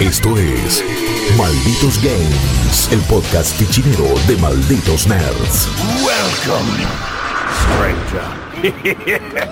Esto es Malditos Games, el podcast fichinero de Malditos Nerds. Welcome, stranger.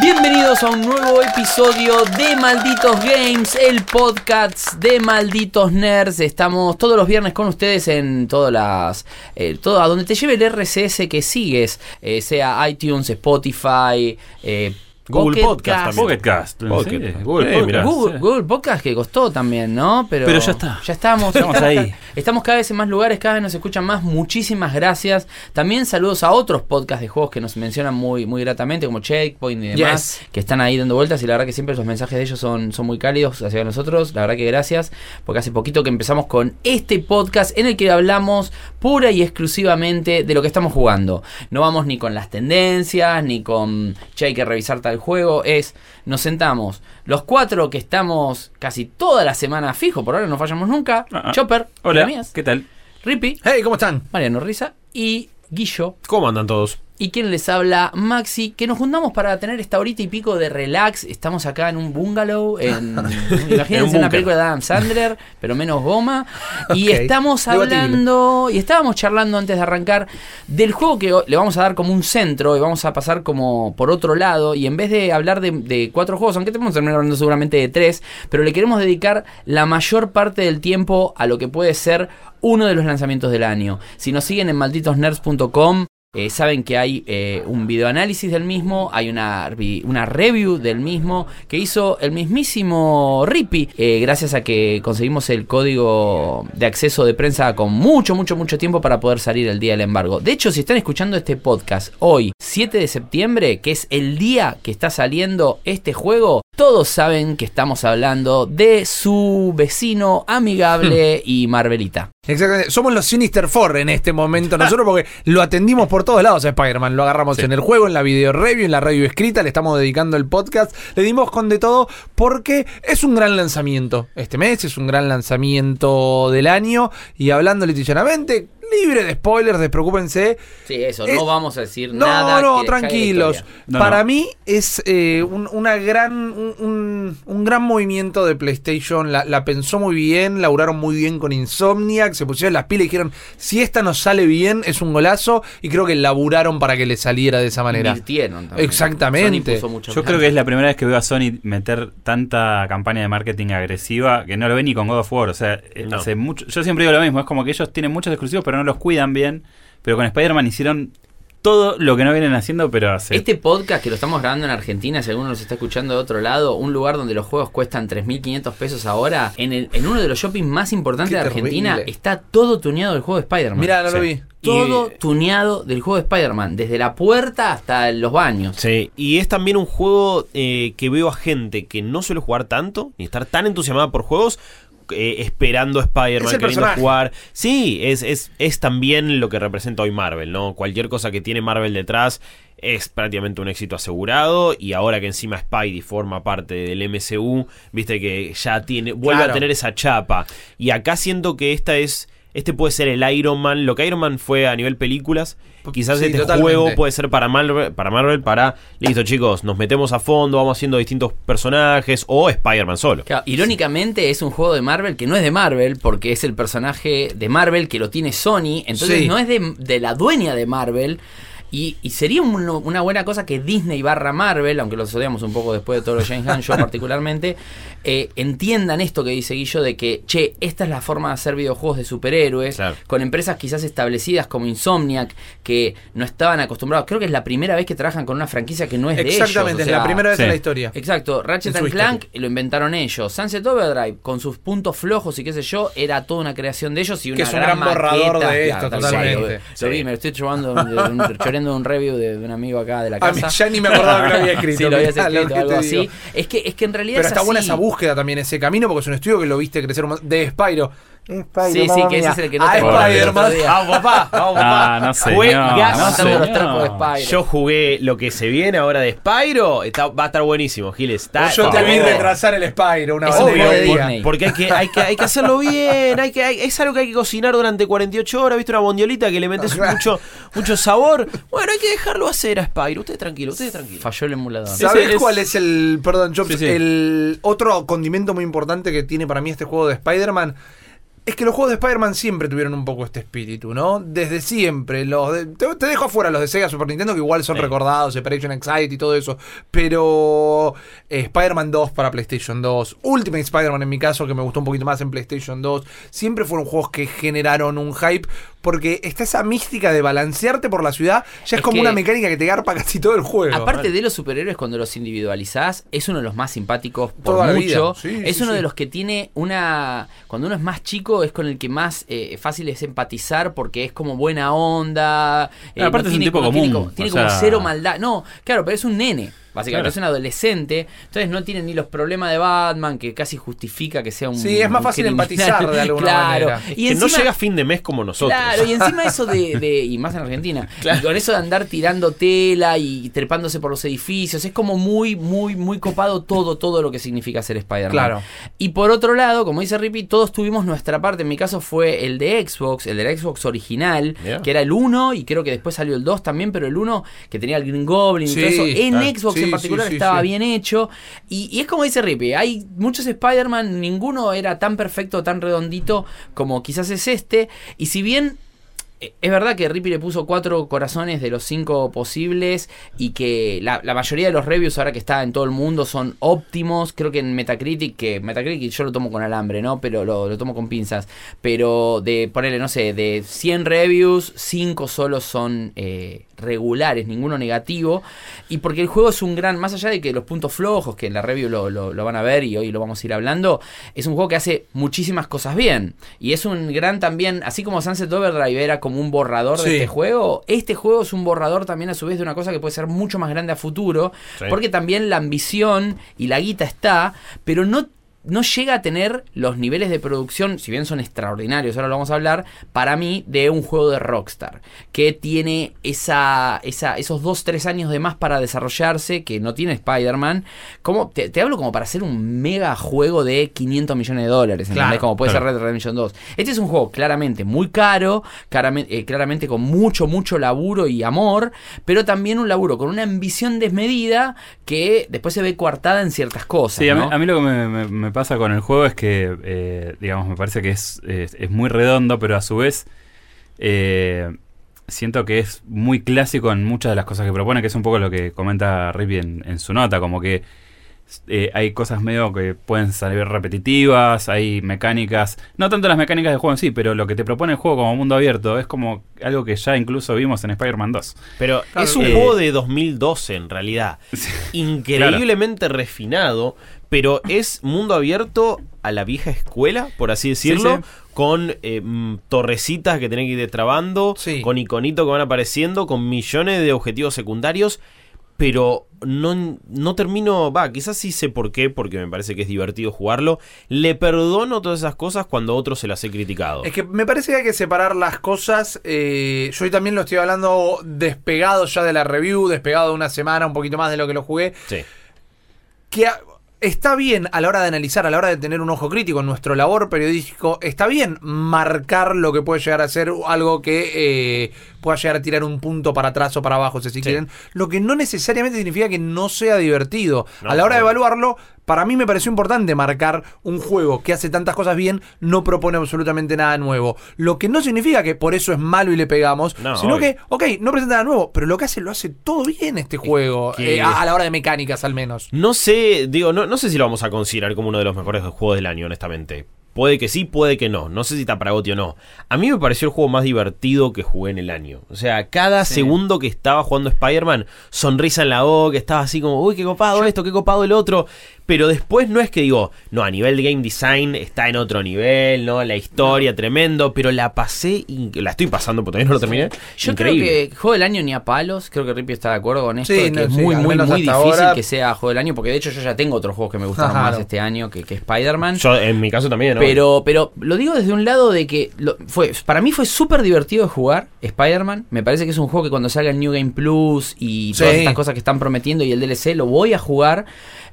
Bienvenidos a un nuevo episodio de Malditos Games, el podcast de Malditos Nerds. Estamos todos los viernes con ustedes en todas las. eh, todo, a donde te lleve el RCS que sigues, eh, sea iTunes, Spotify, eh, Google Podcast también. Pocket Cast. Pocket. sí, Eh, Google Podcast. Google, Podcast que costó también, ¿no? Pero, Pero ya está. Ya estamos. Estamos ahí. Estamos cada vez en más lugares, cada vez nos escuchan más. Muchísimas gracias. También saludos a otros podcasts de juegos que nos mencionan muy, muy gratamente, como Checkpoint y demás, Yes. que están ahí dando vueltas. Y la verdad que siempre los mensajes de ellos son, son muy cálidos hacia nosotros. La verdad que gracias, porque hace poquito que empezamos con este podcast en el que hablamos pura y exclusivamente de lo que estamos jugando. No vamos ni con las tendencias, ni con, che, hay que revisar tal juego. Es, nos sentamos los cuatro que estamos casi toda la semana fijo, por ahora no fallamos nunca. Ah. Chopper, Hola, Jeremías, ¿qué tal? Rippy, Hey, ¿cómo están? Mariano Risa y Guillo. ¿Cómo andan todos? Y quien les habla, Maxi, que nos juntamos para tener esta horita y pico de relax. Estamos acá en un bungalow, en, imagínense En un una película de Adam Sandler, pero menos goma. Y estamos hablando, y estábamos charlando antes de arrancar del juego que le vamos a dar como un centro y vamos a pasar como por otro lado. Y en vez de hablar de, de cuatro juegos, aunque tenemos que terminar hablando seguramente de tres, pero le queremos dedicar la mayor parte del tiempo a lo que puede ser uno de los lanzamientos del año. Si nos siguen en malditosnerds.com, eh, saben que hay eh, un videoanálisis del mismo, hay una, una review del mismo que hizo el mismísimo Rippy, eh, gracias a que conseguimos el código de acceso de prensa con mucho, mucho, mucho tiempo para poder salir el día del embargo. De hecho, si están escuchando este podcast hoy, 7 de septiembre, que es el día que está saliendo este juego, todos saben que estamos hablando de su vecino amigable y Marvelita. Exactamente. Somos los Sinister Four en este momento nosotros porque lo atendimos por todos lados a Spider-Man. Lo agarramos en el juego, en la video review, en la review escrita, le estamos dedicando el podcast. Le dimos con de todo porque es un gran lanzamiento este mes, es un gran lanzamiento del año. Y hablando litigianamente, libre de spoilers, despreocúpense. Sí, eso, Eh, no vamos a decir No, nada. no, la tranquilos. No, Para no. mí es eh, un, una gran, un, un- un gran movimiento de PlayStation. La, la pensó muy bien, laburaron muy bien con Insomniac, se pusieron las pilas y dijeron, si esta nos sale bien, es un golazo. Y creo que laburaron para que le saliera de esa manera. Invirtieron también. Exactamente. Sony puso mucha Yo plata. creo que es la primera vez que veo a Sony meter tanta campaña de marketing agresiva que no lo ve ni con God of War. O sea, eh, No. hace mucho, yo siempre digo lo mismo, es como que ellos tienen muchos exclusivos pero no los cuidan bien. Pero con Spider-Man hicieron todo lo que no vienen haciendo, pero hace... Este podcast que lo estamos grabando en Argentina, si alguno nos está escuchando de otro lado, un lugar donde los juegos cuestan 3.500 pesos ahora, en, el, en uno de los shopping más importantes Qué de Argentina, terrible. está todo tuneado del juego de Spider-Man. Mira, no lo Sí. vi. Todo Y- tuneado del juego de Spider-Man, desde la puerta hasta los baños. Sí, y es también un juego eh, que veo a gente que no suele jugar tanto, ni estar tan entusiasmada por juegos, eh, esperando a Spider-Man, queriendo personaje. jugar. Sí, es, es, es también lo que representa hoy Marvel, ¿no? Cualquier cosa que tiene Marvel detrás es prácticamente un éxito asegurado y ahora que encima Spidey forma parte del MCU, viste que ya tiene vuelve Claro. a tener esa chapa y acá siento que esta es este puede ser el Iron Man, lo que Iron Man fue a nivel películas, quizás Sí, este totalmente. juego puede ser para Marvel, para Marvel, para listo chicos, nos metemos a fondo, vamos haciendo distintos personajes o Spider-Man solo. Claro, irónicamente es un juego de Marvel que no es de Marvel, porque es el personaje de Marvel que lo tiene Sony, entonces Sí. no es de, de la dueña de Marvel. Y, y sería un- una buena cosa que Disney barra Marvel, aunque los odiamos un poco después de todo lo James Gunn, yo particularmente, eh, entiendan esto que dice Guillo de que, che, esta es la forma de hacer videojuegos de superhéroes, Claro. con empresas quizás establecidas como Insomniac, que no estaban acostumbrados. Creo que es la primera vez que trabajan con una franquicia que no es de ellos. Exactamente, o es la primera vez sí. en la historia. Exacto, Ratchet and Clank lo inventaron ellos. Sunset Overdrive, con sus puntos flojos y qué sé yo, era toda una creación de ellos y una Que es un gran, borrador maqueta. de esto, totalmente. Lo, lo vi, me lo estoy chorando, de un- choreando un review de, de un amigo acá de la A mí casa. ya ni me acordaba que lo había escrito. Sí, lo habías lo escrito, algo así. Es que, es que en realidad Pero es está buena así. esa búsqueda también, ese camino, porque es un estudio que lo viste crecer de Spyro. Sí, sí, que ese es el que no Ah, te Spider-Man. Vamos, papá, vamos, papá. Ah, no sé. Juegazo. no Aguantando sé, no. Yo jugué lo que se viene ahora de Spyro. Está, va a estar buenísimo, Giles. Está, Yo te vi retrasar el Spyro una vez. Porque hay que, hay que, hay que hacerlo bien, hay que, hay- es algo que hay que cocinar durante 48 horas, ¿viste? Una bondiolita que le metes Claro. mucho, mucho sabor. Bueno, hay que dejarlo hacer a Spyro. Usted tranquilo, usted tranquilo. Falló el emulador. ¿Sabes es- cuál es el. Perdón, Jobs, Sí, sí. El otro condimento muy importante que tiene para mí este juego de Spider-Man. Es que los juegos de Spider-Man siempre tuvieron un poco este espíritu, ¿no? Desde siempre. Los de- te, te dejo afuera los de Sega Super Nintendo, que igual son Sí. recordados, Separation Anxiety y todo eso. Pero eh, Spider-Man 2 para PlayStation 2, Ultimate Spider-Man en mi caso, que me gustó un poquito más en PlayStation 2, siempre fueron juegos que generaron un hype. Porque está esa mística de balancearte por la ciudad, ya es, Es como que- una mecánica que te garpa casi todo el juego. Aparte de los superhéroes, cuando los individualizás, es uno de los más simpáticos por Toda mucho. Sí, es sí, uno sí. de los que tiene una. Cuando uno es más chico, es con el que más eh, fácil es empatizar porque es como buena onda. eh, aparte es un tiene, tipo no tiene común, como, tiene como sea- cero maldad. No, claro, pero es un nene. Básicamente Claro. es un adolescente, entonces no tiene ni los problemas de Batman, que casi justifica que sea un. Sí, es más fácil criminal. empatizar de alguna claro. manera. Y que no llega a fin de mes como nosotros. Claro, y encima eso de, de- y más en Argentina, y con eso de andar tirando tela y trepándose por los edificios, es como muy, muy, muy copado todo, todo lo que significa ser Spider-Man. Claro. Y por otro lado, como dice Rippy, todos tuvimos nuestra parte, en mi caso fue el de Xbox, el de la Xbox original, que era el 1, y creo que después salió el 2 también, pero el 1 que tenía el Green Goblin y Sí, todo eso, en Xbox sí, en particular sí, sí, estaba sí. bien hecho. Y, y es como dice Rippy, hay muchos Spider-Man, ninguno era tan perfecto, tan redondito como quizás es este. Y si bien eh, es verdad que Rippy le puso cuatro corazones de los cinco posibles y que la, la mayoría de los reviews ahora que está en todo el mundo son óptimos. Creo que en Metacritic, que Metacritic yo lo tomo con alambre, ¿no? Pero lo, lo tomo con pinzas. Pero de ponerle, no sé, de 100 reviews, 5 solo son eh, regulares, ninguno negativo. Y porque el juego es un gran, más allá de que los puntos flojos, que en la review lo, lo- lo van a ver y hoy lo vamos a ir hablando, es un juego que hace muchísimas cosas bien. Y es un gran también, así como Sunset Overdrive era como un borrador Sí. de este juego, este juego es un borrador también a su vez de una cosa que puede ser mucho más grande a futuro, Sí. porque también la ambición y la guita está, pero no no llega a tener los niveles de producción, si bien son extraordinarios, ahora lo vamos a hablar, para mí, de un juego de Rockstar, que tiene esa, esa, esos dos, tres años de más para desarrollarse, que no tiene Spider-Man. Te, te hablo como para hacer un mega juego de 500 millones de dólares, como puede claro. ser Red Dead Redemption 2. Este es un juego claramente muy caro, claramente, eh, claramente con mucho, mucho laburo y amor, pero también un laburo con una ambición desmedida que después se ve coartada en ciertas cosas. Sí, a mí, ¿no? a mí lo que me, me- me pasa con el juego es que, eh, digamos, me parece que es, es, es muy redondo, pero a su vez eh, siento que es muy clásico en muchas de las cosas que propone, que es un poco lo que comenta Rippy en, en su nota, como que eh, hay cosas medio que pueden salir repetitivas, hay mecánicas, no tanto las mecánicas del juego en sí, pero lo que te propone el juego como mundo abierto es como algo que ya incluso vimos en Spider-Man 2. Pero Claro, es un eh, juego de 2012 en realidad. Increíblemente refinado, pero es mundo abierto a la vieja escuela, por así decirlo. Sí, Con eh, mm, torrecitas que tenés que ir destrabando, Sí. con iconitos que van apareciendo, con millones de objetivos secundarios. Pero no, no termino. Va, quizás sí sé por qué, porque me parece que es divertido jugarlo. Le perdono todas esas cosas cuando a otros se las he criticado. Es que me parece que hay que separar las cosas. eh, yo también lo estoy hablando despegado ya de la review, despegado de una semana, un poquito más de lo que lo jugué. Sí. Que a- está bien a la hora de analizar, a la hora de tener un ojo crítico en nuestro labor periodístico, está bien marcar lo que puede llegar a ser algo que eh, pueda llegar a tirar un punto para atrás o para abajo, si así quieren. Lo que no necesariamente significa que no sea divertido. No, a la hora de evaluarlo, para mí me pareció importante marcar un juego que hace tantas cosas bien, no propone absolutamente nada nuevo. Lo que no significa que por eso es malo y le pegamos, No, sino obvio. que, ok, no presenta nada nuevo, pero lo que hace lo hace todo bien este juego, eh, a, a la hora de mecánicas al menos. No sé, digo, no, no sé si lo vamos a considerar como uno de los mejores juegos del año, honestamente. Puede que sí, puede que no. No sé si está para Goti o no. A mí me pareció el juego más divertido que jugué en el año. O sea, cada Sí. segundo que estaba jugando Spider-Man, sonrisa en la boca, estaba así como, uy, qué copado esto, qué copado el otro. Pero después no es que digo, no, a nivel de game design está en otro nivel, ¿no? La historia, tremendo, pero la pasé, y la estoy pasando porque todavía no lo terminé. Yo Increíble. creo que juego del año ni a palos, creo que Rippy está de acuerdo con esto, Sí, de que no, es sí, muy, muy, muy difícil ahora. que sea juego del año, porque de hecho yo ya tengo otros juegos que me gustaron más este año que, que Spider-Man. Yo, en mi caso también, ¿no? Pero, pero lo digo desde un lado de que lo- fue, para mí fue súper divertido de jugar Spider-Man. Me parece que es un juego que cuando salga el New Game Plus y todas estas cosas que están prometiendo y el DLC lo voy a jugar.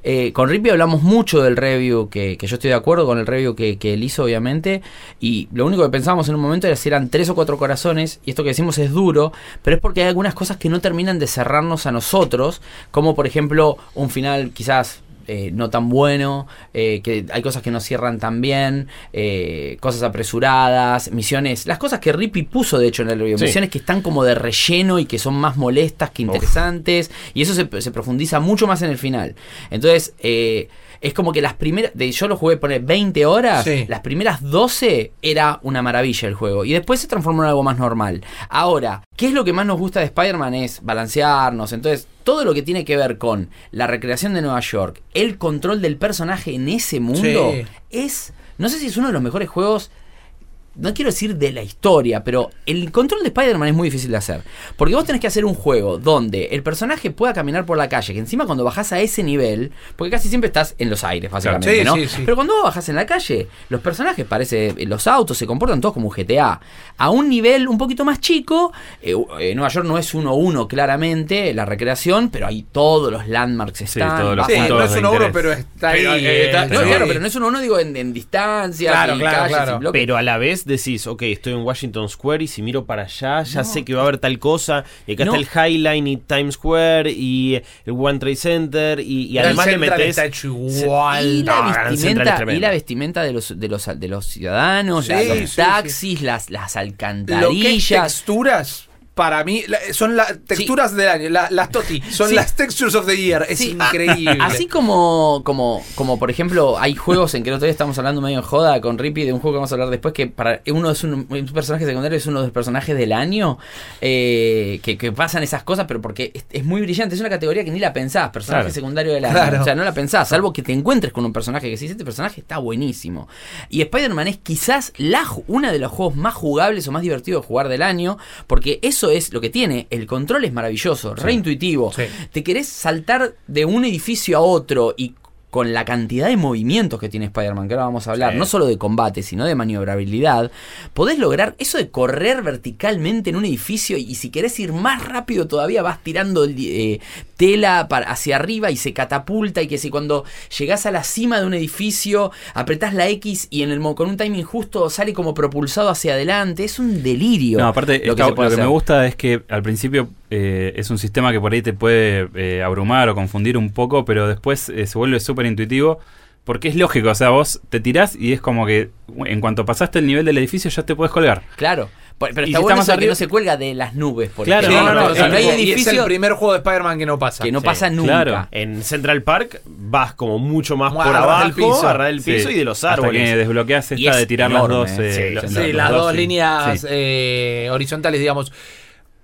Eh, con Rippy hablamos mucho del review, que, que yo estoy de acuerdo con el review que, que él hizo, obviamente. Y lo único que pensábamos en un momento era si eran tres o cuatro corazones. Y esto que decimos es duro, pero es porque hay algunas cosas que no terminan de cerrarnos a nosotros. Como por ejemplo un final quizás eh, no tan bueno, eh, que hay cosas que no cierran tan bien, eh, cosas apresuradas, misiones, las cosas que Rippy puso de hecho en el review, Sí. misiones que están como de relleno y que son más molestas que interesantes, y eso se, se profundiza mucho más en el final. Entonces, eh, es como que las primeras, de, yo lo jugué poner 20 horas, Sí. las primeras 12 era una maravilla el juego, y después se transformó en algo más normal. Ahora, ¿qué es lo que más nos gusta de Spider-Man? Es balancearnos, entonces todo lo que tiene que ver con la recreación de Nueva York, el control del personaje en ese mundo, Sí. es, no sé si es uno de los mejores juegos, no quiero decir de la historia, pero el control de Spider-Man es muy difícil de hacer. Porque vos tenés que hacer un juego donde el personaje pueda caminar por la calle, que encima cuando bajás a ese nivel, porque casi siempre estás en los aires, básicamente, Sí, ¿no? sí, sí. Pero cuando vos bajás en la calle, los personajes, parece, los autos se comportan todos como un GTA. A un nivel un poquito más chico, eh, eh, Nueva York no es 1-1 claramente, la recreación, pero ahí todos los landmarks están. todos los no es de uno a uno, interés. pero está ahí. pero, eh, está- no, claro, pero no es uno a uno, digo, en, en distancia, Claro, claro, calles. Pero a la vez decís, ok, estoy en Washington Square y si miro para allá ya sé que va a haber tal cosa. Y acá No. está el High Line y Times Square y el One Trade Center. Y, además le metes. está hecho igual. y la, No, vestimenta, y la vestimenta de los, de los, de los ciudadanos, Sí, la- los taxis, las, las Lo que es alcantarillas. texturas, para mí, la- son las texturas del año, la- las TOTI, son Sí. las textures of the year, es Sí, increíble. Así como, como, como por ejemplo, hay juegos en que el otro día estamos hablando medio en joda con Rippy de un juego que vamos a hablar después, que para uno es un, un personaje secundario, es uno de los personajes del año, eh, que, que pasan esas cosas, pero porque es, es muy brillante, es una categoría que ni la pensás, personaje Claro. secundario del año. Claro. O sea, no la pensás, salvo que te encuentres con un personaje que decís, este personaje está buenísimo. Y Spider-Man es quizás la, una de los juegos más jugables o más divertidos de jugar del año, porque eso es lo que tiene, el control es maravilloso, re intuitivo. Sí. Te querés saltar de un edificio a otro y con la cantidad de movimientos que tiene Spider-Man, que ahora vamos a hablar, Sí. no solo de combate, sino de maniobrabilidad, podés lograr eso de correr verticalmente en un edificio y si querés ir más rápido todavía vas tirando eh, tela para, hacia arriba y se catapulta y que si cuando llegás a la cima de un edificio apretás la X y en el con un timing justo sale como propulsado hacia adelante, es un delirio. No, aparte, lo que, lo me gusta es que al principio eh, es un sistema que por ahí te puede eh, abrumar o confundir un poco, pero después eh, se vuelve súper intuitivo. Porque es lógico, o sea, vos te tirás y es como que en cuanto pasaste el nivel del edificio ya te puedes colgar. Claro. Pero está si bueno que arriba- no se cuelga de las nubes, por Claro, ejemplo. no, no, es no hay y es el edificio primer juego de Spider-Man que no pasa. que no Sí, pasa nunca. claro. En Central Park vas como mucho más por abajo, piso. a ras del Sí, piso y de los Hasta árboles. que desbloqueas Y esta es de tirar enorme, las dos. ¿eh? Sí, lo- sí, Sí, los las dos sí. líneas Sí. eh, horizontales, digamos.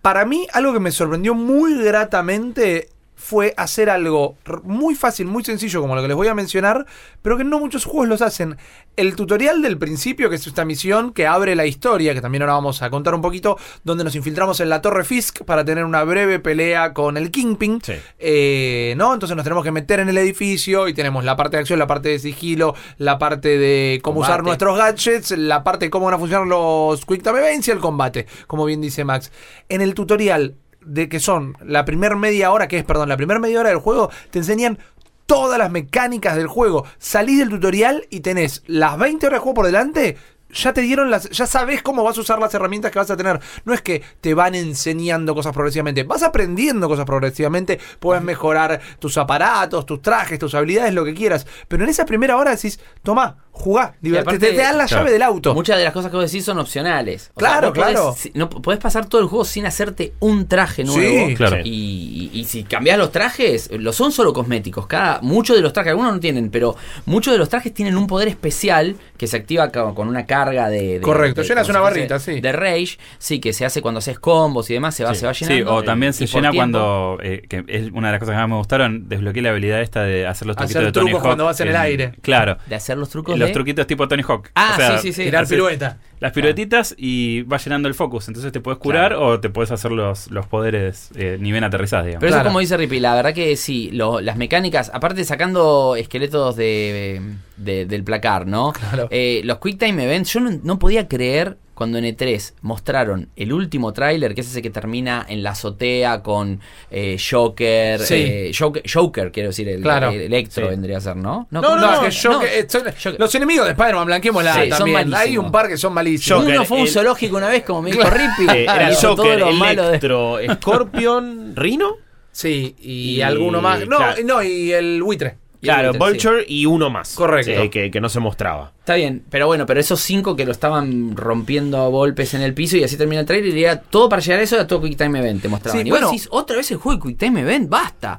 Para mí, algo que me sorprendió muy gratamente fue hacer algo muy fácil, muy sencillo, como lo que les voy a mencionar, pero que no muchos juegos los hacen. El tutorial del principio, que es esta misión que abre la historia, que también ahora vamos a contar un poquito, donde nos infiltramos en la Torre Fisk para tener una breve pelea con el Kingpin. Sí. Eh, ¿no? Entonces nos tenemos que meter en el edificio y tenemos la parte de acción, la parte de sigilo, la parte de cómo Combate. usar nuestros gadgets, la parte de cómo van a funcionar los Quick Time Events y el combate, como bien dice Max. En el tutorial de que son la primer media hora, que es, perdón, la primera media hora del juego, te enseñan todas las mecánicas del juego. Salís del tutorial y tenés las 20 horas de juego por delante. Ya te dieron las. Ya sabes cómo vas a usar las herramientas que vas a tener. No es que te van enseñando cosas progresivamente. Vas aprendiendo cosas progresivamente. Puedes mejorar tus aparatos, tus trajes, tus habilidades, lo que quieras. Pero en esa primera hora decís, toma, jugá, aparte- te, te dan la Claro. llave del auto. Muchas de las cosas que vos decís son opcionales. O Claro, podés- claro. si- no podés pasar todo el juego sin hacerte un traje nuevo. Sí, claro. Y, y- y si cambiás los trajes, los son solo cosméticos. Cada, muchos de los trajes, algunos no tienen, pero muchos de los trajes tienen un poder especial que se activa co- con una carga de. de- Correcto, de- llenas una barrita, sí. De rage, sí, que se hace cuando haces combos y demás, se va, Sí. se va Sí, llenando. o también se llena cuando, eh, que es una de las cosas que más me gustaron, desbloqueé la habilidad esta de hacer los Hacer truquitos de Tony trucos Hawk cuando vas en el aire. Claro. De hacer los trucos. Los de- truquitos tipo Tony Hawk. Ah, O sea, sí, sí, sí. Tirar pirueta. Las piruetitas y va llenando el focus. Entonces te puedes curar Claro. o te puedes hacer los, los poderes eh, ni bien aterrizados, digamos. Pero eso Claro. como dice Rippy, la verdad que sí, lo- las mecánicas, aparte sacando esqueletos de, de- del placar, ¿no? Claro. Eh, los Quick Time Events, yo no, no podía creer cuando en E3 mostraron el último tráiler, que es ese que termina en la azotea con eh, Joker, Sí. eh, Joker, Joker, quiero decir, el, Claro. el Electro Sí. vendría a ser, ¿no? No, ¿cómo- no, es que no, yo, que- eh, son- Joker. los enemigos de Spider-Man, blanquémosla Sí, también. Hay un par que son malísimos. Joker, Uno fue un el- zoológico una vez, como me dijo Rippy. Era el Joker, lo malo de- Electro, Scorpion, Rino. Sí, y, Y- alguno más. No, claro. no, y el buitre. Claro, Vulture y uno más. Correcto. Sí, que, que no se mostraba. Está bien, pero bueno, pero esos cinco que lo estaban rompiendo a golpes en el piso y así termina el trailer y era todo para llegar a eso, era todo Quick Time Event, te mostraban. Sí, y vos bueno. decís, otra vez el juego de Quick Time Event, basta.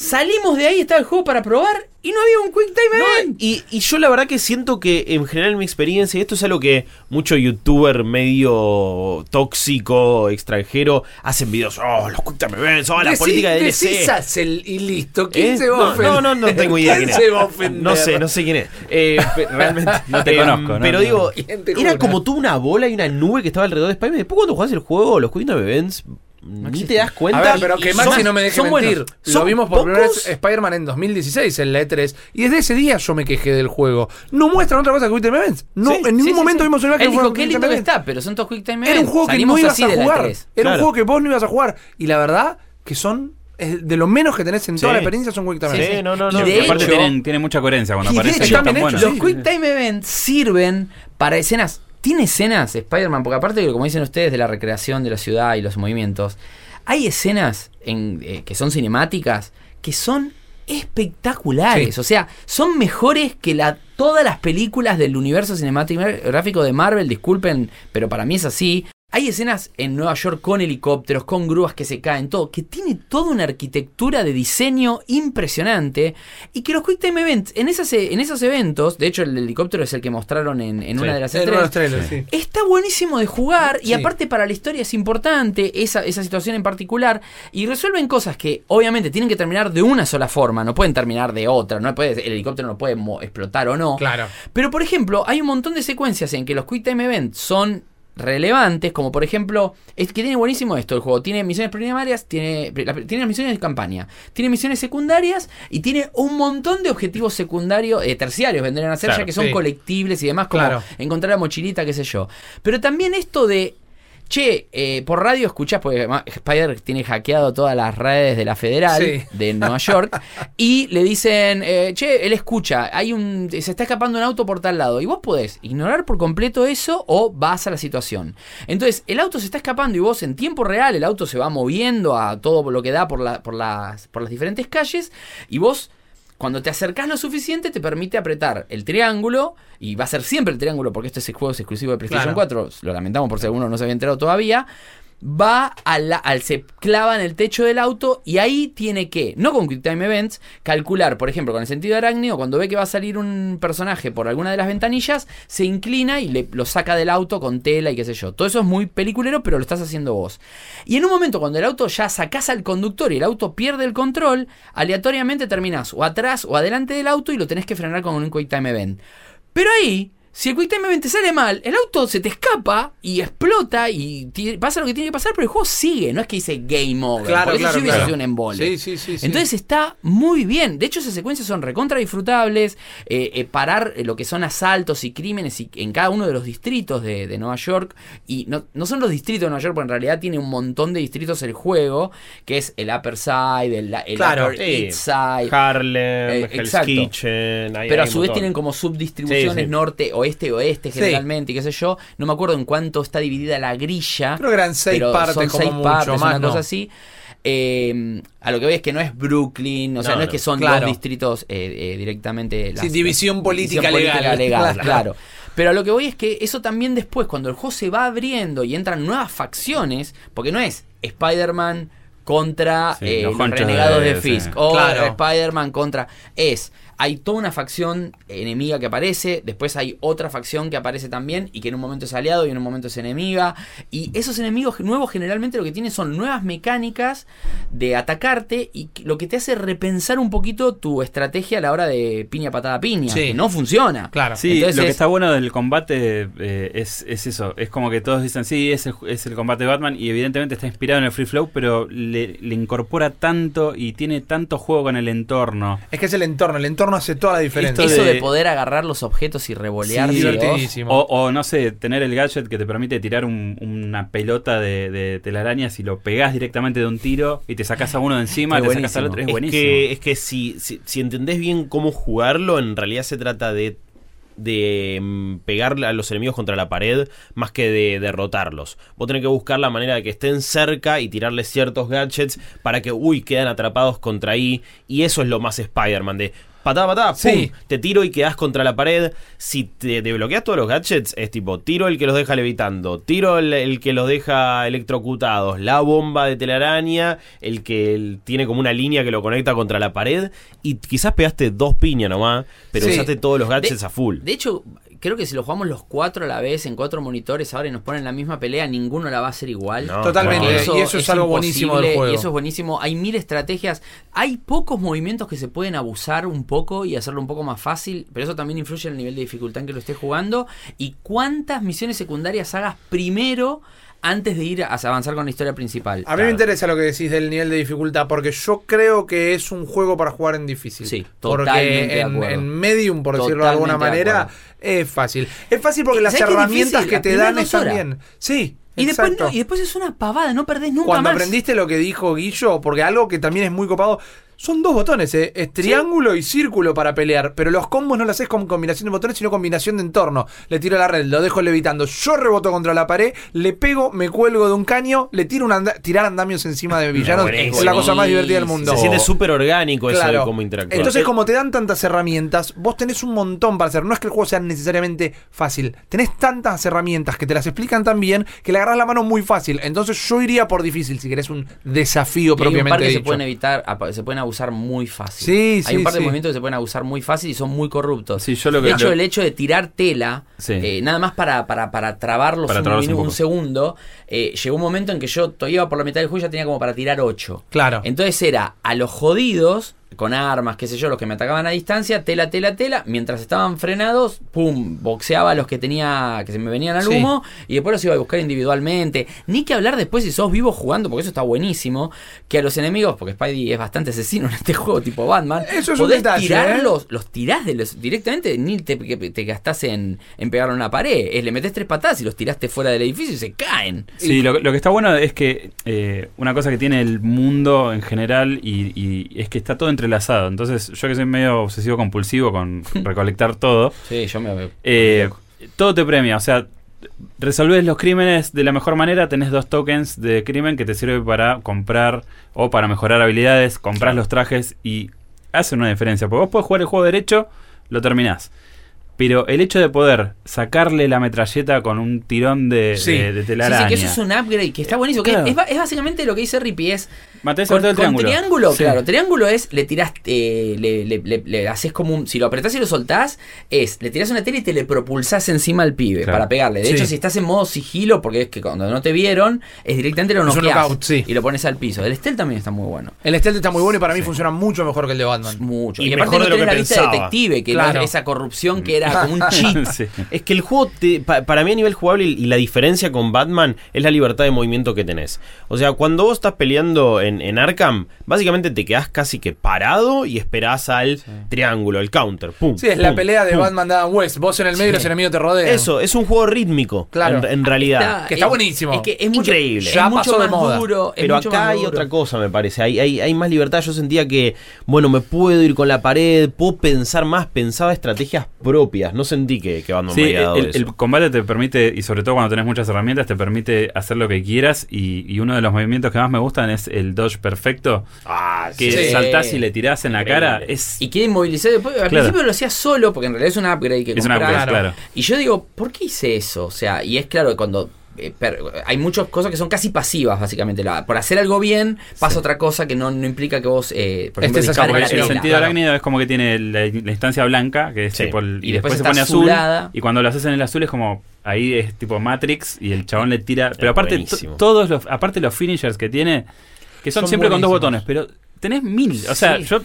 Salimos de ahí, estaba el juego para probar y no había un Quick Time No, Event. y, y yo la verdad que siento que en general mi experiencia, y esto es algo que mucho youtuber medio tóxico, extranjero, hacen videos, oh, los Quick Time Events, oh, la política de DLC. Y listo. ¿Quién ¿Eh? se va a no, ofender? no, no, no tengo idea ¿Quién quién se es. va a ofender? No sé, no sé quién es. Eh, realmente. No te Eh, conozco, ¿no? Pero No. digo, ¿Quién te era como tú una bola y una nube que estaba alrededor de Spider-Man. Después cuando jugás el juego, los Quick Time Events, ni existen. te das cuenta. A ver, pero que Maxi son- no me deje mentir. buenos. Lo vimos por primera vez Spider-Man en 2016 en la E3. Y desde ese día yo me quejé del juego. No muestran otra cosa que Quick Time Events. No, Sí, en ningún Sí, momento sí. vimos una Él que dijo, fueron qué lindo que Events. está, pero son todos Quick Time Era un Events. juego que Salimos no ibas a jugar. E3. Era Claro. un juego que vos no ibas a jugar. Y la verdad que son de lo menos que tenés en toda Sí. la experiencia son Quick Time Sí, Events. no, no, Y no. de Y aparte hecho- tienen, tienen mucha coherencia cuando aparecen. Los. Quick Time Events sirven para escenas. Tiene escenas Spider-Man, porque aparte de como dicen ustedes, de la recreación de la ciudad y los movimientos, hay escenas en, eh, que son cinemáticas que son espectaculares. Sí. O sea, son mejores que la, todas las películas del universo cinematográfico de Marvel. Disculpen, pero para mí es así. Hay escenas en Nueva York con helicópteros, con grúas que se caen, todo, que tiene toda una arquitectura de diseño impresionante y que los Quick Time Events, en, esas, en esos eventos, de hecho el helicóptero es el que mostraron en, en Sí. una de las En uno de los E3, trailers, sí. Está buenísimo de jugar y aparte para la historia es importante esa, esa situación en particular y resuelven cosas que obviamente tienen que terminar de una sola forma, no pueden terminar de otra, no puede, el helicóptero no puede explotar o no. Claro. Pero por ejemplo, hay un montón de secuencias en que los Quick Time Events son relevantes, como por ejemplo, es que tiene buenísimo esto el juego, tiene misiones primarias, tiene, tiene las misiones de campaña, tiene misiones secundarias y tiene un montón de objetivos secundarios, eh, terciarios vendrían a ser, Claro, ya que son sí. colectibles y demás, como Claro. encontrar la mochilita, qué sé yo. Pero también esto de Che, eh, por radio escuchás, porque Spider tiene hackeado todas las redes de la Federal Sí. de Nueva York, y le dicen, eh, che, él escucha, hay un, se está escapando un auto por tal lado, y vos podés ignorar por completo eso o vas a la situación. Entonces, el auto se está escapando y vos en tiempo real, el auto se va moviendo a todo lo que da por, la, por, las, por las diferentes calles, y vos... Cuando te acercás lo suficiente te permite apretar el triángulo y va a ser siempre el triángulo porque este juego es exclusivo de PlayStation Claro. 4, lo lamentamos por si alguno no se había enterado todavía, va al se clava en el techo del auto y ahí tiene que, no con Quick Time Events, calcular, por ejemplo, con el sentido arácnido, cuando ve que va a salir un personaje por alguna de las ventanillas, se inclina y lo saca del auto con tela y qué sé yo. Todo eso es muy peliculero, pero lo estás haciendo vos. Y en un momento cuando el auto ya sacás al conductor y el auto pierde el control, aleatoriamente terminás o atrás o adelante del auto y lo tenés que frenar con un Quick Time Event. Pero ahí, si el Quick Time Event te sale mal, el auto se te escapa y explota y pasa lo que tiene que pasar, pero el juego sigue, no es que dice game over. Claro, porque eso claro, sí hubiese claro. sido un embole. Sí, sí, sí. Entonces está muy bien. De hecho, esas secuencias son recontra disfrutables. eh, eh, parar eh, lo que son asaltos y crímenes y- en cada uno de los distritos de, de Nueva York. Y no, no son los distritos de Nueva York, porque en realidad tiene un montón de distritos el juego, que es el Upper Side, el, el Claro, Upper. East Side. Harlem, Eh, Hell's. Kitchen. ahí Pero a su vez tienen como subdistribuciones norte, oeste, oeste Sí. generalmente, y qué sé yo. No me acuerdo en cuánto está dividida la grilla. Creo que eran seis pero partes son como seis mucho, partes, más una no. cosa así. Eh, a lo que voy es que no es Brooklyn, o sea, No, no, es que son Claro. dos distritos eh, eh, directamente. Sí, división política división legal. legal, Claro. claro. Pero a lo que voy es que eso también después, cuando el juego se va abriendo y entran nuevas facciones, porque no es Spider-Man contra Sí, eh, los renegados de, de- Fisk, sí. o Claro. Spider-Man contra... Es hay toda una facción enemiga que aparece, después hay otra facción que aparece también y que en un momento es aliado y en un momento es enemiga. Y esos enemigos nuevos generalmente lo que tienen son nuevas mecánicas de atacarte y lo que te hace repensar un poquito tu estrategia a la hora de piña patada piña, Sí. que no funciona. Claro. Sí, Entonces lo que es- está bueno del combate eh, es, es eso. Es como que todos dicen, sí, es el, es el combate de Batman y evidentemente está inspirado en el Free Flow, pero le, le incorpora tanto y tiene tanto juego con el entorno. Es que es el entorno, el entorno hace toda la diferencia. Esto Eso de, de- poder agarrar los objetos y revolear. Sí. O, o, no sé, tener el gadget que te permite tirar un- una pelota de, de telarañas y lo pegás directamente de un tiro y te sacas a uno de encima, Es te sacas al buenísimo. otro. Es, Es buenísimo. que, es que si, si, si entendés bien cómo jugarlo, en realidad se trata de de mm, pegar a los enemigos contra la pared más que de derrotarlos. Vos tenés que buscar la manera de que estén cerca y tirarles ciertos gadgets para que, uy, quedan atrapados contra ahí. Y eso es lo más Spider-Man, de patada, patada, pum, te tiro y quedas contra la pared. Si te desbloqueas todos los gadgets, es tipo, tiro el que los deja levitando, tiro el, el que los deja electrocutados, la bomba de telaraña, el que tiene como una línea que lo conecta contra la pared, y quizás pegaste dos piñas nomás, pero Sí. usaste todos los gadgets De- a full. De hecho, creo que si lo jugamos los cuatro a la vez en cuatro monitores ahora y nos ponen la misma pelea, ninguno la va a hacer igual. No, Totalmente, y eso es algo buenísimo del juego. Y eso es buenísimo. Hay mil estrategias. Hay pocos movimientos que se pueden abusar un poco y hacerlo un poco más fácil, pero eso también influye en el nivel de dificultad en que lo estés jugando y cuántas misiones secundarias hagas primero antes de ir a avanzar con la historia principal. A mí me interesa lo que decís del nivel de dificultad, porque yo creo que es un juego para jugar en difícil. Sí, porque totalmente de en, acuerdo. en Medium, por decirlo de alguna de manera, es fácil. Es fácil porque las ¿Sabés qué es herramientas que Las te dan están bien. Sí. Y después, exacto. no- y después es una pavada, no perdés nunca Cuando más. aprendiste lo que dijo Guillo, porque algo que también es muy copado, son dos botones, ¿eh? es triángulo y círculo para pelear, pero los combos no los haces con combinación de botones, sino combinación de entorno. Le tiro la red, lo dejo levitando, yo reboto contra la pared, le pego, me cuelgo de un caño, le tiro un anda- tirar andamios encima de villanos, es la cosa más divertida del mundo. Se siente súper orgánico eso de cómo interactuar. Entonces, como te dan tantas herramientas, vos tenés un montón para hacer. No es que el juego sea necesariamente fácil. Tenés tantas herramientas que te las explican tan bien que le la mano muy fácil. Entonces, yo iría por difícil si querés un desafío Y hay un propiamente par que se pueden evitar, se pueden abusar muy fácil. Sí, Hay sí, un par de sí. movimientos que se pueden abusar muy fácil y son muy corruptos. Sí, yo lo que- de hecho, lo- el hecho de tirar tela, Sí. eh, nada más para, para, para trabarlos Para un, trabarlos un minu- un poco. segundo, eh, llegó un momento en que yo iba por la mitad del juego y ya tenía como para tirar 8. Claro. Entonces era a los jodidos, con armas, qué sé yo, los que me atacaban a distancia, tela, tela, tela, mientras estaban frenados, pum, boxeaba a los que tenía, que se me venían al Sí. humo, y después los iba a buscar individualmente. Ni que hablar después si sos vivo jugando, porque eso está buenísimo, que a los enemigos, porque Spidey es bastante asesino en este juego, tipo Batman, Eso es un podés detalle, tirarlos, los tirás de los, directamente, ni te, que te gastás en, en pegarle a una pared, es, le metés tres patadas y los tiraste fuera del edificio y se caen. Sí, lo, lo que está bueno es que eh, una cosa que tiene el mundo en general y, y es que está todo entrelazado. Entonces, yo que soy medio obsesivo compulsivo con recolectar todo, Sí, yo me... eh, todo te premia. O sea, resolves los crímenes de la mejor manera, tenés dos tokens de crimen que te sirve para comprar o para mejorar habilidades, compras los trajes y hace una diferencia. Porque vos podés jugar el juego derecho, lo terminás. Pero el hecho de poder sacarle la metralleta con un tirón de, Sí. de, de Sí, telaraña. sí, que eso es un upgrade que está buenísimo. que es básicamente lo que dice Rippy, es Matés con, el triángulo. Sí. claro. Triángulo es, le tirás, eh, le, le, le- le haces como un. Si lo apretás y lo soltás, es, le tirás una tela y te le propulsás encima al pibe Claro. para pegarle. De Sí. hecho, si estás en modo sigilo, porque es que cuando no te vieron, es directamente lo Es un noqueás knockout, sí. y lo pones al piso. El stealth también está muy bueno. El stealth está muy bueno y para mí funciona mucho mejor que el de Batman. Mucho. Y Y, aparte mejor no de lo tenés que la vista de pensaba. detective, que Claro. no es esa corrupción que era como un cheat. Sí. Es que el juego, te- pa- para mí a nivel jugable, y la diferencia con Batman es la libertad de movimiento que tenés. O sea, cuando vos estás peleando en, en Arkham, básicamente te quedás casi que parado y esperás al triángulo, el counter. Pum, Sí, es la pelea de pum. Batman de Adam West. Vos en el medio y los enemigos te rodean. Eso, es un juego rítmico, Claro. en, en realidad. Que está es- buenísimo. Es que es mucho, Increíble. Es Ya mucho pasó de más moda. duro. es Pero mucho acá más hay duro. otra cosa, me parece. Hay, hay, hay más libertad. Yo sentía que, bueno, me puedo ir con la pared, puedo pensar más, pensaba estrategias propias. No sentí que, que Batman Sí, me había dado el, eso. el combate te permite, y sobre todo cuando tenés muchas herramientas, te permite hacer lo que quieras. Y, y uno de los movimientos que más me gustan es el dodge perfecto, Ah, que Sí. saltás y le tirás en la Increíble. cara. Es, Y queda inmovilizado. Después, al Claro. principio lo hacía solo, porque en realidad es un upgrade que Es un comprás. upgrade, claro. Y yo digo, ¿por qué hice eso? O sea, y es claro que cuando eh, hay muchas cosas que son casi pasivas, básicamente. La- por hacer algo bien, pasa otra cosa que no, no implica que vos, eh, por ejemplo, dispares Porque la el tela. sentido claro. arácnido es como que tiene la, la instancia blanca, que es Sí. tipo el- Y y, después después, se pone azul. azulada. Y cuando lo haces en el azul es como ahí es tipo Matrix y el chabón le tira. Pero aparte, todos los, aparte los finishers que tiene, que son, Son siempre con dos botones, pero tenés mil. O sea, Sí. yo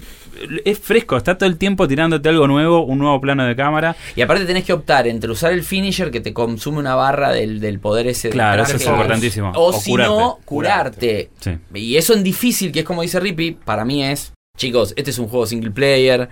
es fresco, está todo el tiempo tirándote algo nuevo, un nuevo plano de cámara. Y aparte tenés que optar entre usar el finisher que te consume una barra del, del poder ese. Claro, eso es importantísimo. O, O si curarte. no, curarte. Sí. Y eso en difícil, que es como dice Rippy, para mí es, chicos, este es un juego single player,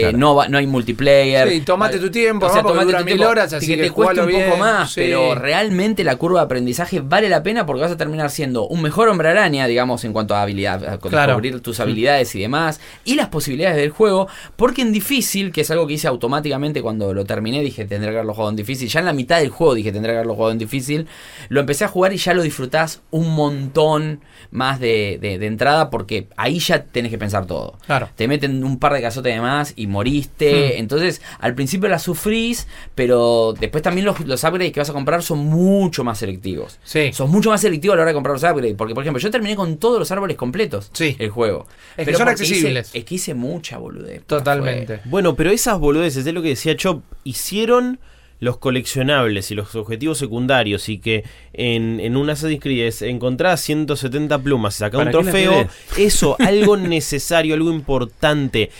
Claro. no, va- no hay multiplayer. Sí, tomate tu tiempo, O sea, tomate dura tu mil tiempo, horas, así que que te cueste un poco más, sí. pero realmente la curva de aprendizaje vale la pena porque vas a terminar siendo un mejor hombre araña, digamos, en cuanto a habilidad, a Claro. descubrir tus habilidades y demás, y las posibilidades del juego, porque en difícil, que es algo que hice automáticamente cuando lo terminé, dije tendré que haberlo jugado en difícil, ya en la mitad del juego dije tendré que haberlo jugado en difícil, lo empecé a jugar y ya lo disfrutás un montón más de, de- de entrada porque ahí ya tenés que pensar todo. Claro. Te meten un par de cazotes de más y moriste. Hmm. Entonces, al principio la sufrís, pero después también los, los upgrades que vas a comprar son mucho más selectivos. Sí. Sos mucho más selectivo a la hora de comprar los upgrades. Porque, por ejemplo, yo terminé con todos los árboles completos. Sí. El juego. Es que Pero son porque hice- accesibles. es que hice mucha boludez. Totalmente. Bueno, pero esas boludeces, es lo que decía Chop, hicieron los coleccionables y los objetivos secundarios y que en, en un Assassin's Creed es encontrar 170 plumas y sacar un ¿Para qué las trofeo, eso, algo necesario, algo importante.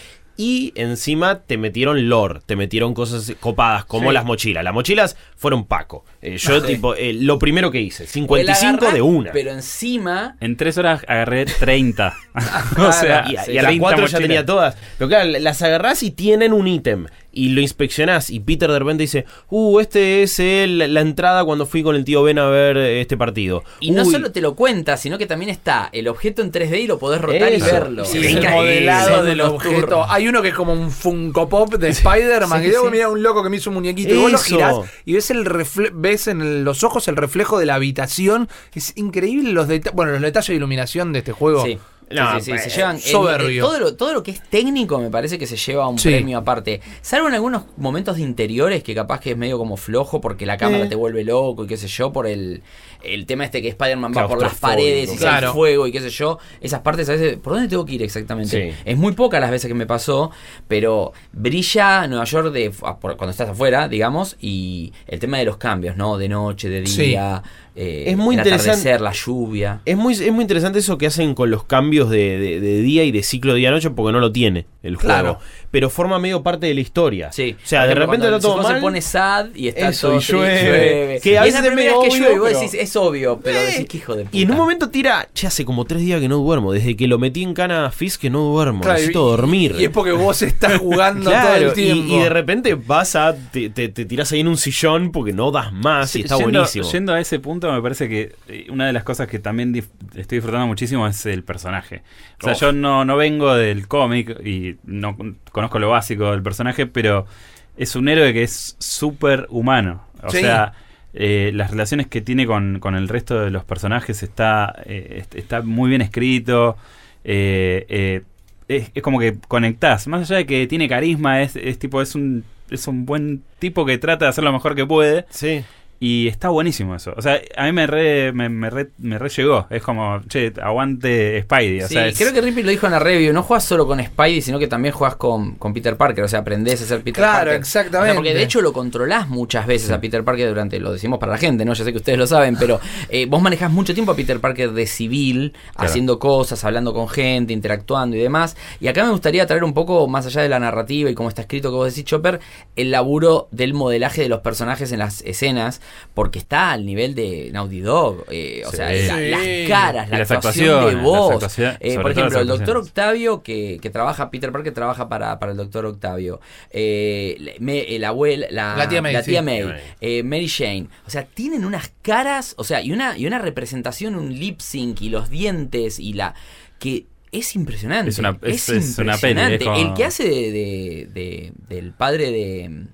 Y encima te metieron lore, te metieron cosas copadas como Sí. las mochilas. Las mochilas fueron Paco. Eh, yo, Ah, sí. tipo, eh, lo primero que hice, Porque 55 la de una. Pero encima. En tres horas agarré 30. o sea, y, a- sí, y a las 30 cuatro ya mochilas. tenía todas. Pero claro, las agarrás y tienen un ítem. Y lo inspeccionás. Y Peter de repente dice: Uh, este es el- la entrada cuando fui con el tío Ben a ver eh, este partido. Y no solo te lo cuenta, sino que también está el objeto en 3D y lo podés rotar Eso. y verlo. Sí, Y el modelado del objeto. Hay uno que es como un Funko Pop de Spider-Man. Sí, que yo mira un loco que me hizo un muñequito. Y vos lo girás y ves el refle- ves en los ojos el reflejo de la habitación. Es increíble los detalles. Bueno, los detalles de iluminación de este juego. Sí. No, sí, sí, pues, se llevan. soberbio. eh, todo, lo, todo lo que es técnico me parece que se lleva un Sí. premio aparte. Salvo en algunos momentos de interiores que capaz que es medio como flojo porque la cámara Eh. te vuelve loco y qué sé yo, por el, el tema este que Spider-Man va por las paredes y sale Claro. fuego y qué sé yo. Esas partes a veces, ¿por dónde tengo que ir exactamente? Es muy pocas las veces que me pasó, pero brilla Nueva York de, cuando estás afuera, digamos, y el tema de los cambios, ¿no? De noche, de día. Eh, Es muy el interesante. la lluvia. Es muy, es muy interesante eso que hacen con los cambios de, de- de día y de ciclo día-noche porque no lo tiene el juego. Pero forma medio parte de la historia. Sí. O sea, de repente está todo mal. se pone sad y está Eso, todo y triste, llueve. Que a Y veces la es primera medio que obvio, llueve y vos decís, es obvio, pero Eh, decís que hijo de puta. Y en un momento tira, ya hace como tres días que no duermo. Desde que lo metí en cana Fizz que no duermo. Claro, necesito y- dormir. Y es porque vos estás jugando todo el tiempo. y, y de repente vas a. Te, te, te tirás ahí en un sillón porque no das más y está yendo, buenísimo. yendo a ese punto, me parece que eh, una de las cosas que también dif- estoy disfrutando muchísimo es el personaje. O sea, Oh. yo no, no vengo del cómic y no con- conozco lo básico del personaje, pero es un héroe que es súper humano. O Sí. sea, eh, las relaciones que tiene con, con el resto de los personajes está, eh, est- está muy bien escrito. eh, eh, es, es como que conectás. Más allá de que tiene carisma, es, es tipo, es un, es un buen tipo que trata de hacer lo mejor que puede. Sí. Y está buenísimo eso. O sea, a mí me re, me, me re, me re llegó. Es como, che, aguante Spidey. O Sí, sea, es- creo que Rippy lo dijo en la review. No juegas solo con Spidey, sino que también juegas con, con Peter Parker. O sea, aprendés a ser Peter Claro, Parker. exactamente. O sea, porque de hecho lo controlás muchas veces a Peter Parker durante. Lo decimos para la gente, ¿no? Yo sé que ustedes lo saben, pero eh, vos manejás mucho tiempo a Peter Parker de civil, Claro. haciendo cosas, hablando con gente, interactuando y demás. Y acá me gustaría traer un poco más allá de la narrativa y cómo está escrito, que vos decís, Chopper, el laburo del modelaje de los personajes en las escenas, porque está al nivel de Naughty Dog. eh, o Sí. sea, la- las caras, la las actuación de voz. Eh, por ejemplo, el doctor. Octavio, que, que trabaja, Peter Parker trabaja para, para el doctor Octavio. Eh, me- abuela, la, La tía May, sí. May, May. eh, Mary Jane. O sea, tienen unas caras, o sea, y una, y una representación, un lip sync y los dientes y la. que es impresionante. Es una- es- es una peli, impresionante. es como- El que hace de, de- de- del padre de.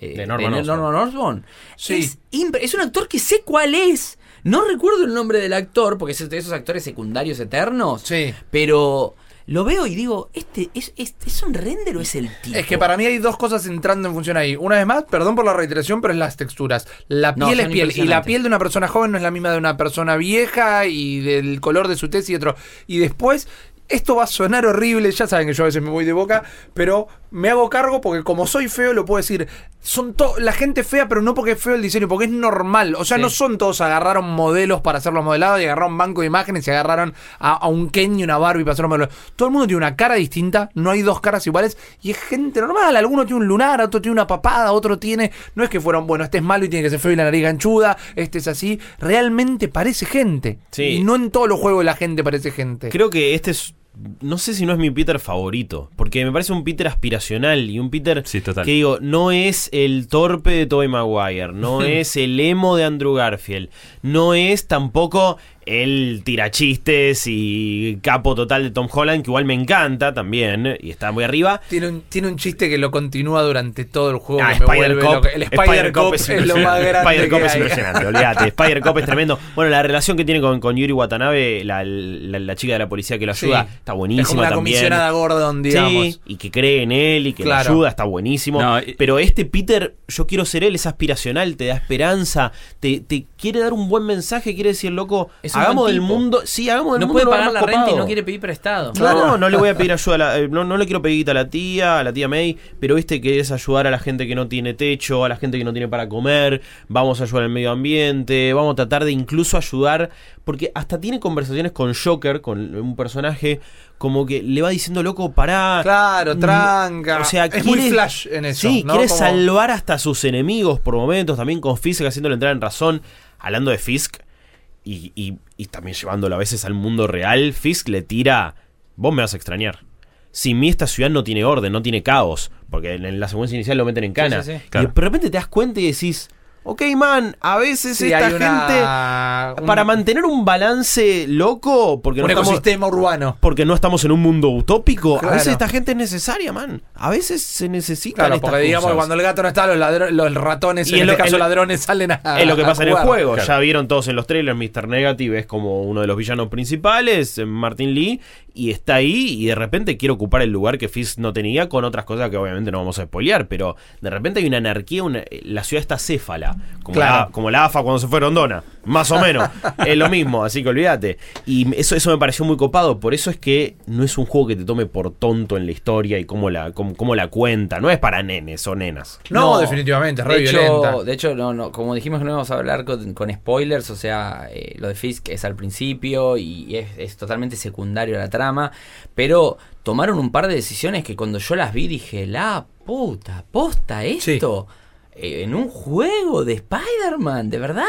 Eh, De Norman Osborn. Sí. Es, un actor que sé cuál es. No recuerdo el nombre del actor, porque es de esos actores secundarios eternos. Sí. Pero lo veo y digo, ¿este es, es, es un render o es el tipo? Es que para mí hay dos cosas entrando en función ahí. Una vez más, perdón por la reiteración, pero es las texturas. La No, piel es piel. Y la piel de una persona joven no es la misma de una persona vieja y del color de su tez y otro. Y después, esto va a sonar horrible. Ya saben que yo a veces me voy de boca, pero me hago cargo porque como soy feo, lo puedo decir. Son la gente fea, pero no porque es feo el diseño, porque es normal. O sea, Sí. no son todos agarraron modelos para hacerlos modelados y agarraron banco de imágenes y agarraron a, a un Ken y una Barbie para hacerlos modelos. Todo el mundo tiene una cara distinta, no hay dos caras iguales y es gente normal. Alguno tiene un lunar, otro tiene una papada, otro tiene. No es que fueron, bueno, este es malo y tiene que ser feo y la nariz ganchuda, este es así. Realmente parece gente. Sí. Y no en todos los juegos la gente parece gente. Creo que este es. No sé si no es mi Peter favorito. Porque me parece un Peter aspiracional. Y un Peter. Sí, total. Que digo, no es el torpe de Tobey Maguire. No es el emo de Andrew Garfield. No es tampoco el tirachistes y capo total de Tom Holland. Que igual me encanta también. Y está muy arriba. Tiene un, tiene un chiste que lo continúa durante todo el juego. Ah, Spider Cop. El Spider, Cop es, lo impresionante. más grande. Spider Cop es impresionante, olvídate. Spider Cop es tremendo. Bueno, la relación que tiene con, con Yuri Watanabe, la, la- la chica de la policía que lo ayuda, Sí. está buenísima Es como una también. comisionada Gordon, digamos. Sí, y que cree en él y que Claro. le ayuda, está buenísimo. No, Pero este Peter, yo quiero ser él, es aspiracional, te da esperanza, te, te quiere dar un buen mensaje, quiere decir, loco, Es hagamos del mundo, sí, hagamos del no mundo puede un lugar pagar la renta y no quiere pedir prestado. No, no, no le voy a pedir ayuda, a la- eh, no, no le quiero pedir a la tía, a la tía May, pero viste que es ayudar a la gente que no tiene techo, a la gente que no tiene para comer, vamos a ayudar al medio ambiente, vamos a tratar de incluso ayudar, porque hasta tiene conversaciones con Joker, con un personaje, como que le va diciendo, loco, pará. Claro, tranca. O sea, es muy flash en eso. Sí, ¿no? quiere Como- salvar hasta a sus enemigos por momentos, también con Fisk haciéndole entrar en razón, hablando de Fisk y, y- y también llevándolo a veces al mundo real. Fisk le tira, vos me vas a extrañar. Sin mí esta ciudad no tiene orden, no tiene caos, porque en la secuencia inicial lo meten en cana. sí, sí. Y Claro. de repente te das cuenta y decís, ok man, a veces Sí, esta una- gente, un- para mantener un balance loco, porque no un estamos- ecosistema urbano. porque no estamos en un mundo utópico. Claro. A veces esta gente es necesaria, man. A veces se necesita. Claro, porque digamos que cuando el gato no está, los, ladro- los ratones, Y en es este lo- caso ladrones, salen a. es lo que pasa en el juego. Claro. Ya vieron todos en los trailers. Mr. Negative es como uno de los villanos principales, eh, Martin Lee, y está ahí. Y de repente quiere ocupar el lugar que Fisk no tenía con otras cosas que obviamente no vamos a spoilear. Pero de repente hay una anarquía. una- eh, la ciudad está céfala. Como, Claro. la, como la AFA cuando se fue a Rondona. Más o menos. es lo mismo, así que olvídate. Y eso, eso me pareció muy copado. Por eso es que no es un juego que te tome por tonto en la historia y cómo la, cómo, cómo la cuenta. No es para nenes o nenas. No, definitivamente, es re de hecho, de hecho, no, no, como dijimos que no íbamos a hablar con, con spoilers, o sea, eh, lo de Fisk es al principio y es, es totalmente secundario a la trama, pero tomaron un par de decisiones que cuando yo las vi dije, la puta, posta esto, en un juego de Spider-Man, ¿de verdad?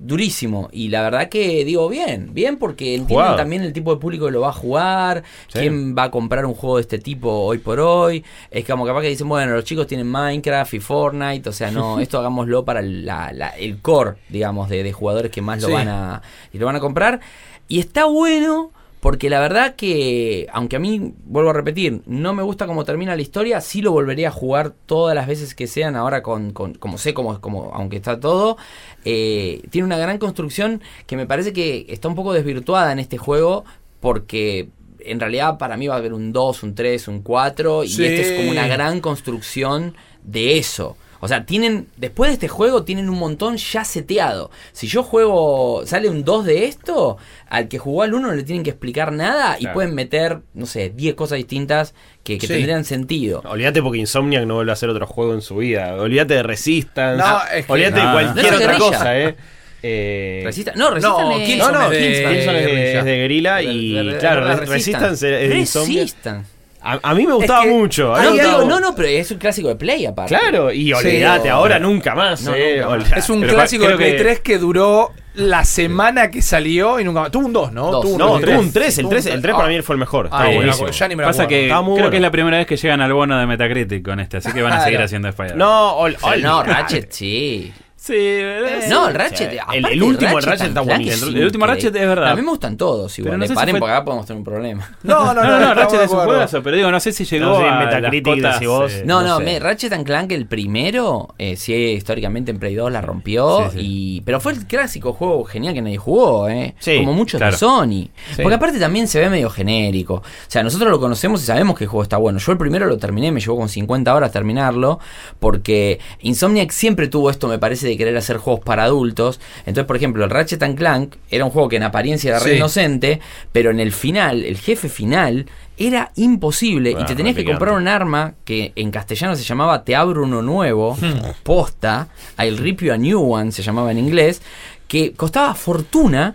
Durísimo. Y la verdad que digo bien, bien porque entienden también el tipo de público que lo va a jugar, Sí. quién va a comprar un juego de este tipo hoy por hoy. Es como capaz que dicen, bueno, los chicos tienen Minecraft y Fortnite, o sea, no, esto hagámoslo para la- la- el core, digamos, de, de jugadores que más lo Sí. van a y lo van a comprar. Y está bueno porque la verdad que, aunque a mí, vuelvo a repetir, no me gusta cómo termina la historia, sí lo volvería a jugar todas las veces que sean ahora con, con como sé, como, como aunque está todo. eh, tiene una gran construcción que me parece que está un poco desvirtuada en este juego porque en realidad para mí va a haber un 2, un 3, un 4 y Sí. este es como una gran construcción de eso. O sea, tienen, después de este juego tienen un montón ya seteado. Si yo juego, sale un 2 de esto, al que jugó al 1 no le tienen que explicar nada y pueden meter, no sé, 10 cosas distintas que, que Sí. tendrían sentido. Olvídate porque Insomniac no vuelve a hacer otro juego en su vida. Olvídate de Resistance. No, es que- Olvídate de cualquier no otra cosa, eh. Eh, Resista- no, Resistan no, es- no, no, es de- es Guerrilla y De- de- de- claro, de Re- Resistance es de Insomniac. Resistance. A, a mí me gustaba que mucho. hay No, gustaba no, no, pero es un clásico de Play aparte. Claro, y Sí. olvídate, ahora nunca más. No, eh, nunca. Es un Pero clásico de Play que- 3 que duró la semana que salió y nunca más. Tuvo un 2, ¿no? Dos. Tuvo un No, tuvo un 3. El Tuvo 3, un el 3 para mí fue el mejor. Ah, buenísimo. ya ni me Pasa que creo bueno. que es la primera vez que llegan al bono de Metacritic con este, así que van a seguir haciendo Spider-Man. No, ol- no. Ratchet sí. Sí, eh. No, el Ratchet. Sí. El- aparte, el último, el Ratchet está buenísimo. es El último. Ratchet es verdad. A mí me gustan todos igual. Pero no sé si Paren fue- porque acá podemos tener un problema. No, no, No, no, estamos Ratchet es un juegazo, pero digo, no sé si llegó No a Metacritic, las cotas, vos. eh, No, no, sé. me- Ratchet and Clank el primero, eh, sí, históricamente en Play 2 la rompió, Sí, sí. y pero fue el clásico juego genial que nadie jugó, eh, Sí, como muchos claro. de Sony. Sí. Porque aparte también se ve medio genérico. O sea, nosotros lo conocemos y sabemos que el juego está bueno. Yo el primero lo terminé, me llevó con 50 horas terminarlo, porque Insomniac siempre tuvo esto, me parece, de querer hacer juegos para adultos. Entonces, por ejemplo, el Ratchet and Clank era un juego que en apariencia era re inocente, pero en el final, el jefe final, era imposible y te tenías que comprar un arma que en castellano se llamaba Te abro uno nuevo, posta, I'll rip you a new one, se llamaba en inglés, que costaba fortuna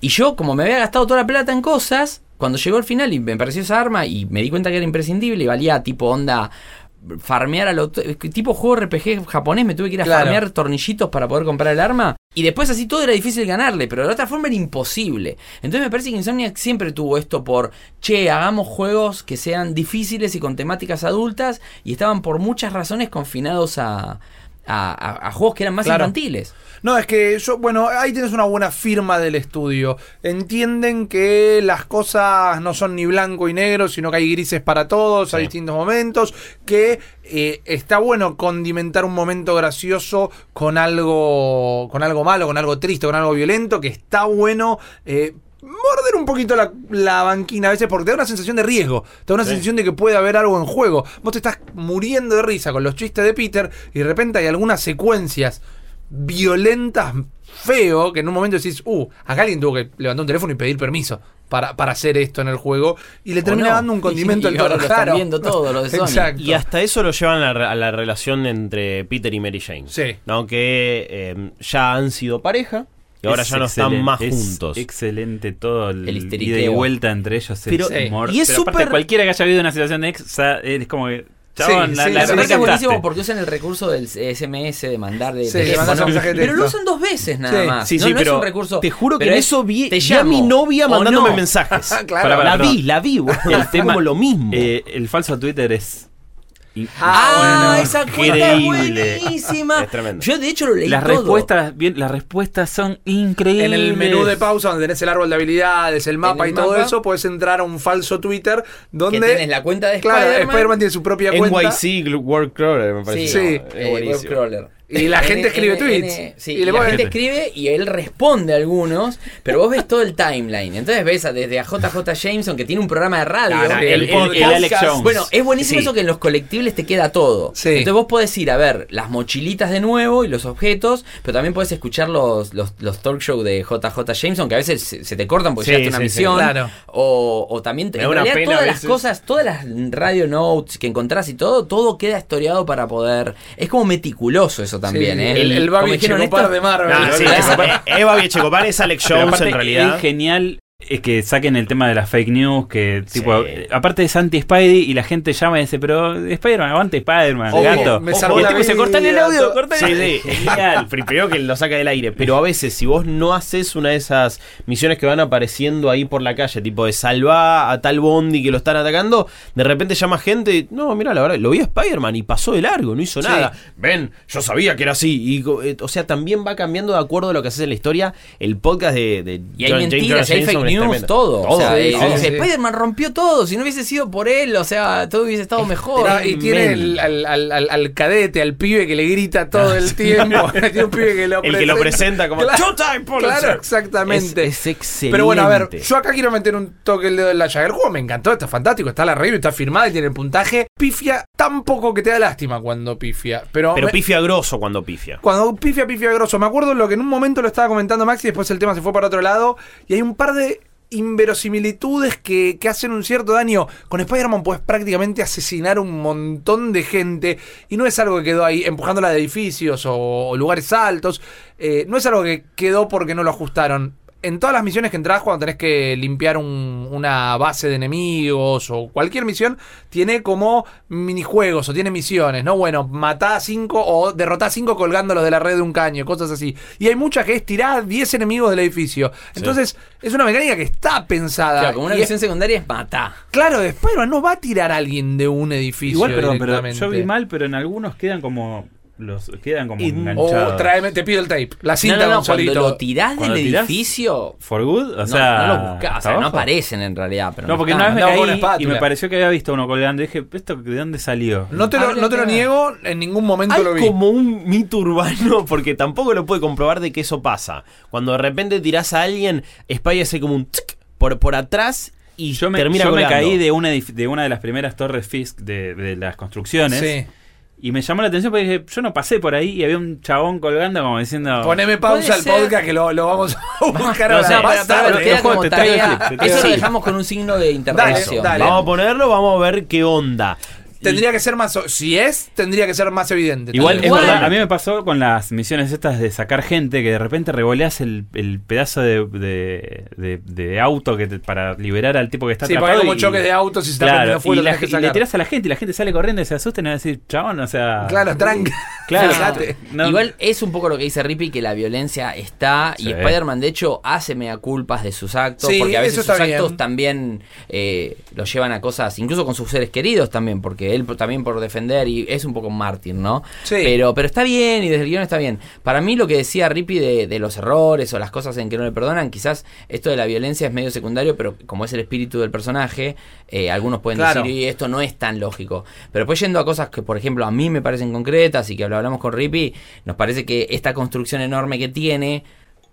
y yo, como me había gastado toda la plata en cosas, cuando llegó el final y me pareció esa arma y me di cuenta que era imprescindible y valía tipo onda farmear a lo tipo juego RPG japonés, me tuve que ir a Claro. farmear tornillitos para poder comprar el arma y después así todo era difícil ganarle, pero de otra forma era imposible. Entonces me parece que Insomniac siempre tuvo esto por, che, hagamos juegos que sean difíciles y con temáticas adultas y estaban por muchas razones confinados a, a, a- a juegos que eran más Claro. infantiles. No, es que yo, bueno, ahí tienes una buena firma del estudio. Entienden que las cosas no son ni blanco y negro, sino que hay grises para todos a Sí. distintos momentos. Que eh, está bueno condimentar un momento gracioso con algo, con algo malo, con algo triste, con algo violento. Que está bueno. eh, Morder un poquito la, la banquina a veces porque te da una sensación de riesgo, te da una Sí. sensación de que puede haber algo en juego. Vos te estás muriendo de risa con los chistes de Peter y de repente hay algunas secuencias violentas, feo, que en un momento decís, uh, acá alguien tuvo que levantar un teléfono y pedir permiso para, para hacer esto en el juego. Y le termina no. dando un condimento Y al ahora toro, lo están claro. viendo todo, lo de Sony. Exacto. Y hasta eso lo llevan a la, a la relación entre Peter y Mary Jane. Sí. ¿no? Que eh, ya han sido pareja y ahora Es ya no están más es juntos. Excelente todo el, El ida y vuelta entre ellos. es Pero- Sí. mor- y es pero aparte, súper- cualquiera que haya vivido una situación de ex, o sea, es como que. Chabón, Sí, la, sí, la sí, Me parece sí, buenísimo porque usan el recurso del SMS de mandar de Sí, teléfono, mandar mensaje de pero lo usan dos veces nada Sí. más. Sí, no, sí, no pero es un recurso. te juro que en es, eso vi, te vi a mi llamo, novia mandándome no. mensajes. Claro. Para, para, la perdón. vi, la vi, boludo. El tema, como lo mismo. eh, el falso Twitter es. Ah, bueno, esa cuenta es buenísima. Es tremendo. Yo de hecho lo leí Las todo. respuestas, bien, las respuestas son increíbles. En el menú de pausa donde tenés el árbol de habilidades, el mapa el y todo eso, puedes entrar a un falso Twitter donde... Que tenés la cuenta de Claro, Spider-Man. Spider-Man tiene su propia cuenta. NYC World Crawler, me parece. Sí, Sí. eh, Es. Y la gente escribe N- tweets. N- sí, Y la ponen- gente escribe y él responde a algunos, pero vos ves todo el timeline. Entonces ves a- desde a JJ Jameson, que tiene un programa de radio. Claro, el- el- podcast- el Alex Jones. Bueno, es buenísimo Sí. eso que en los colectibles te queda todo. Sí. Entonces vos podés ir a ver las mochilitas de nuevo y los objetos, pero también podés escuchar los, los, los talk show de JJ Jameson, que a veces se, se te cortan porque Sí, llegaste a una sí, sí. misión. Claro. O, o también te, en realidad pena todas las cosas, todas las radio notes que encontrás y todo, todo queda historiado para poder. Es como meticuloso eso también, Sí, ¿eh? el, el Babi dijeron Checopar esto- de Marvel. Ah, sí, es- Eva es Alex Jones en realidad. Es genial es que saquen el tema de las fake news, que tipo, Sí. aparte es anti-Spidey y la gente llama y dice, pero Spider-Man, aguante Spider-Man, gato. me Y salvó el la tipo dice, cortan el audio, gato". cortan Sí, el sí, genial. Primero que lo saca del aire. Pero a veces, si vos no haces una de esas misiones que van apareciendo ahí por la calle, tipo de salvar a tal Bondi que lo están atacando, de repente llama gente y, no, mira, la verdad, lo vi a Spider-Man y pasó de largo, no hizo Sí. nada. Ven, yo sabía que era así. Y, eh, o sea, también va cambiando de acuerdo a lo que haces en la historia. El podcast de, de Y hay John- James mentiras, y hay fake news, todo. O sea, Todo, sí. Spider-Man rompió todo. Si no hubiese sido por él, o sea, todo hubiese estado mejor. Y tiene el- al, al- al- al cadete, al pibe que le grita todo el tiempo. tiene un pibe que lo El que lo presenta como Claro, Showtime. Claro, exactamente. Es, es excelente. Pero bueno, a ver, yo acá quiero meter un toque el dedo en la llaga. El juego me encantó, está fantástico, está la review, está firmada y tiene el puntaje. Pifia tan poco que te da lástima cuando pifia. Pero, Pero me- pifia grosso cuando pifia. cuando pifia, pifia grosso. Me acuerdo lo que en un momento lo estaba comentando Max y después el tema se fue para otro lado. Y hay un par de inverosimilitudes que, que hacen un cierto daño. Con Spider-Man puedes prácticamente asesinar un montón de gente. Y no es algo que quedó ahí empujándola de edificios o, lugares altos. Eh, no es algo que quedó porque no lo ajustaron. En todas las misiones que entras cuando tenés que limpiar un- una base de enemigos o cualquier misión, tiene como minijuegos o tiene misiones, ¿no? Bueno, matá a cinco o derrotá a cinco colgándolos de la red de un caño, cosas así. Y hay muchas que es tirar 10 enemigos del edificio. Entonces, es una mecánica que está pensada. Claro, como una es- misión secundaria es matar. claro, después no va a tirar a alguien de un edificio. Igual, perdón, pero yo vi mal, pero en algunos quedan como los quedan como enganchados. tráeme, te pido el tape. La No, cinta no, no, Don cuando Solito. lo tirás del edificio, For good, o no, sea, no lo buscás, o sea, no aparecen en realidad. Pero No, porque una vez me caí y me pareció que había visto uno colgando. Y dije, ¿esto de dónde salió? No te lo, no te lo niego, en ningún momento Hay lo vi. como un mito urbano, porque tampoco lo puede comprobar de que eso pasa. Cuando de repente tirás a alguien, Spy hace como un tsk por, por atrás y Yo me, termina yo me colgando. caí de una, de una de las primeras torres Fisk de, de las construcciones. Sí. Y me llamó la atención porque dije, yo no pasé por ahí y había un chabón colgando como diciendo... Poneme pausa al podcast que lo, lo vamos a buscar No ahora. clip, te Eso lo dejamos con un signo de interrogación. dale. Vamos a ponerlo, vamos a ver qué onda. Tendría que ser más. Si es, tendría que ser más evidente. Igual, es verdad, a mí me pasó con las misiones estas de sacar gente que de repente revoleas el, el pedazo de, de, de- de auto que te- para liberar al tipo que está Sí, porque hay atrapado. como y- choques de autos y se está Claro, prendiendo fuego. y, la- que y le tiras a la gente y la gente sale corriendo y se asusten y va a decir, chabón, o sea... Claro, tranqui. Claro, no- Igual es un poco lo que dice Rippy, que la violencia está y Sí. Spider-Man de hecho hace mea culpas de sus actos, Sí, porque a veces sus está actos bien. también eh, los llevan a cosas, incluso con sus seres queridos también, porque él también por defender y es un poco un mártir, ¿no? Sí. Pero, pero está bien y desde el guion está bien. Para mí lo que decía Rippy de, de los errores o las cosas en que no le perdonan, quizás esto de la violencia es medio secundario, pero como es el espíritu del personaje, eh, algunos pueden Claro. decir, y esto no es tan lógico. Pero después yendo a cosas que, por ejemplo, a mí me parecen concretas y que lo hablamos con Rippy, nos parece que esta construcción enorme que tiene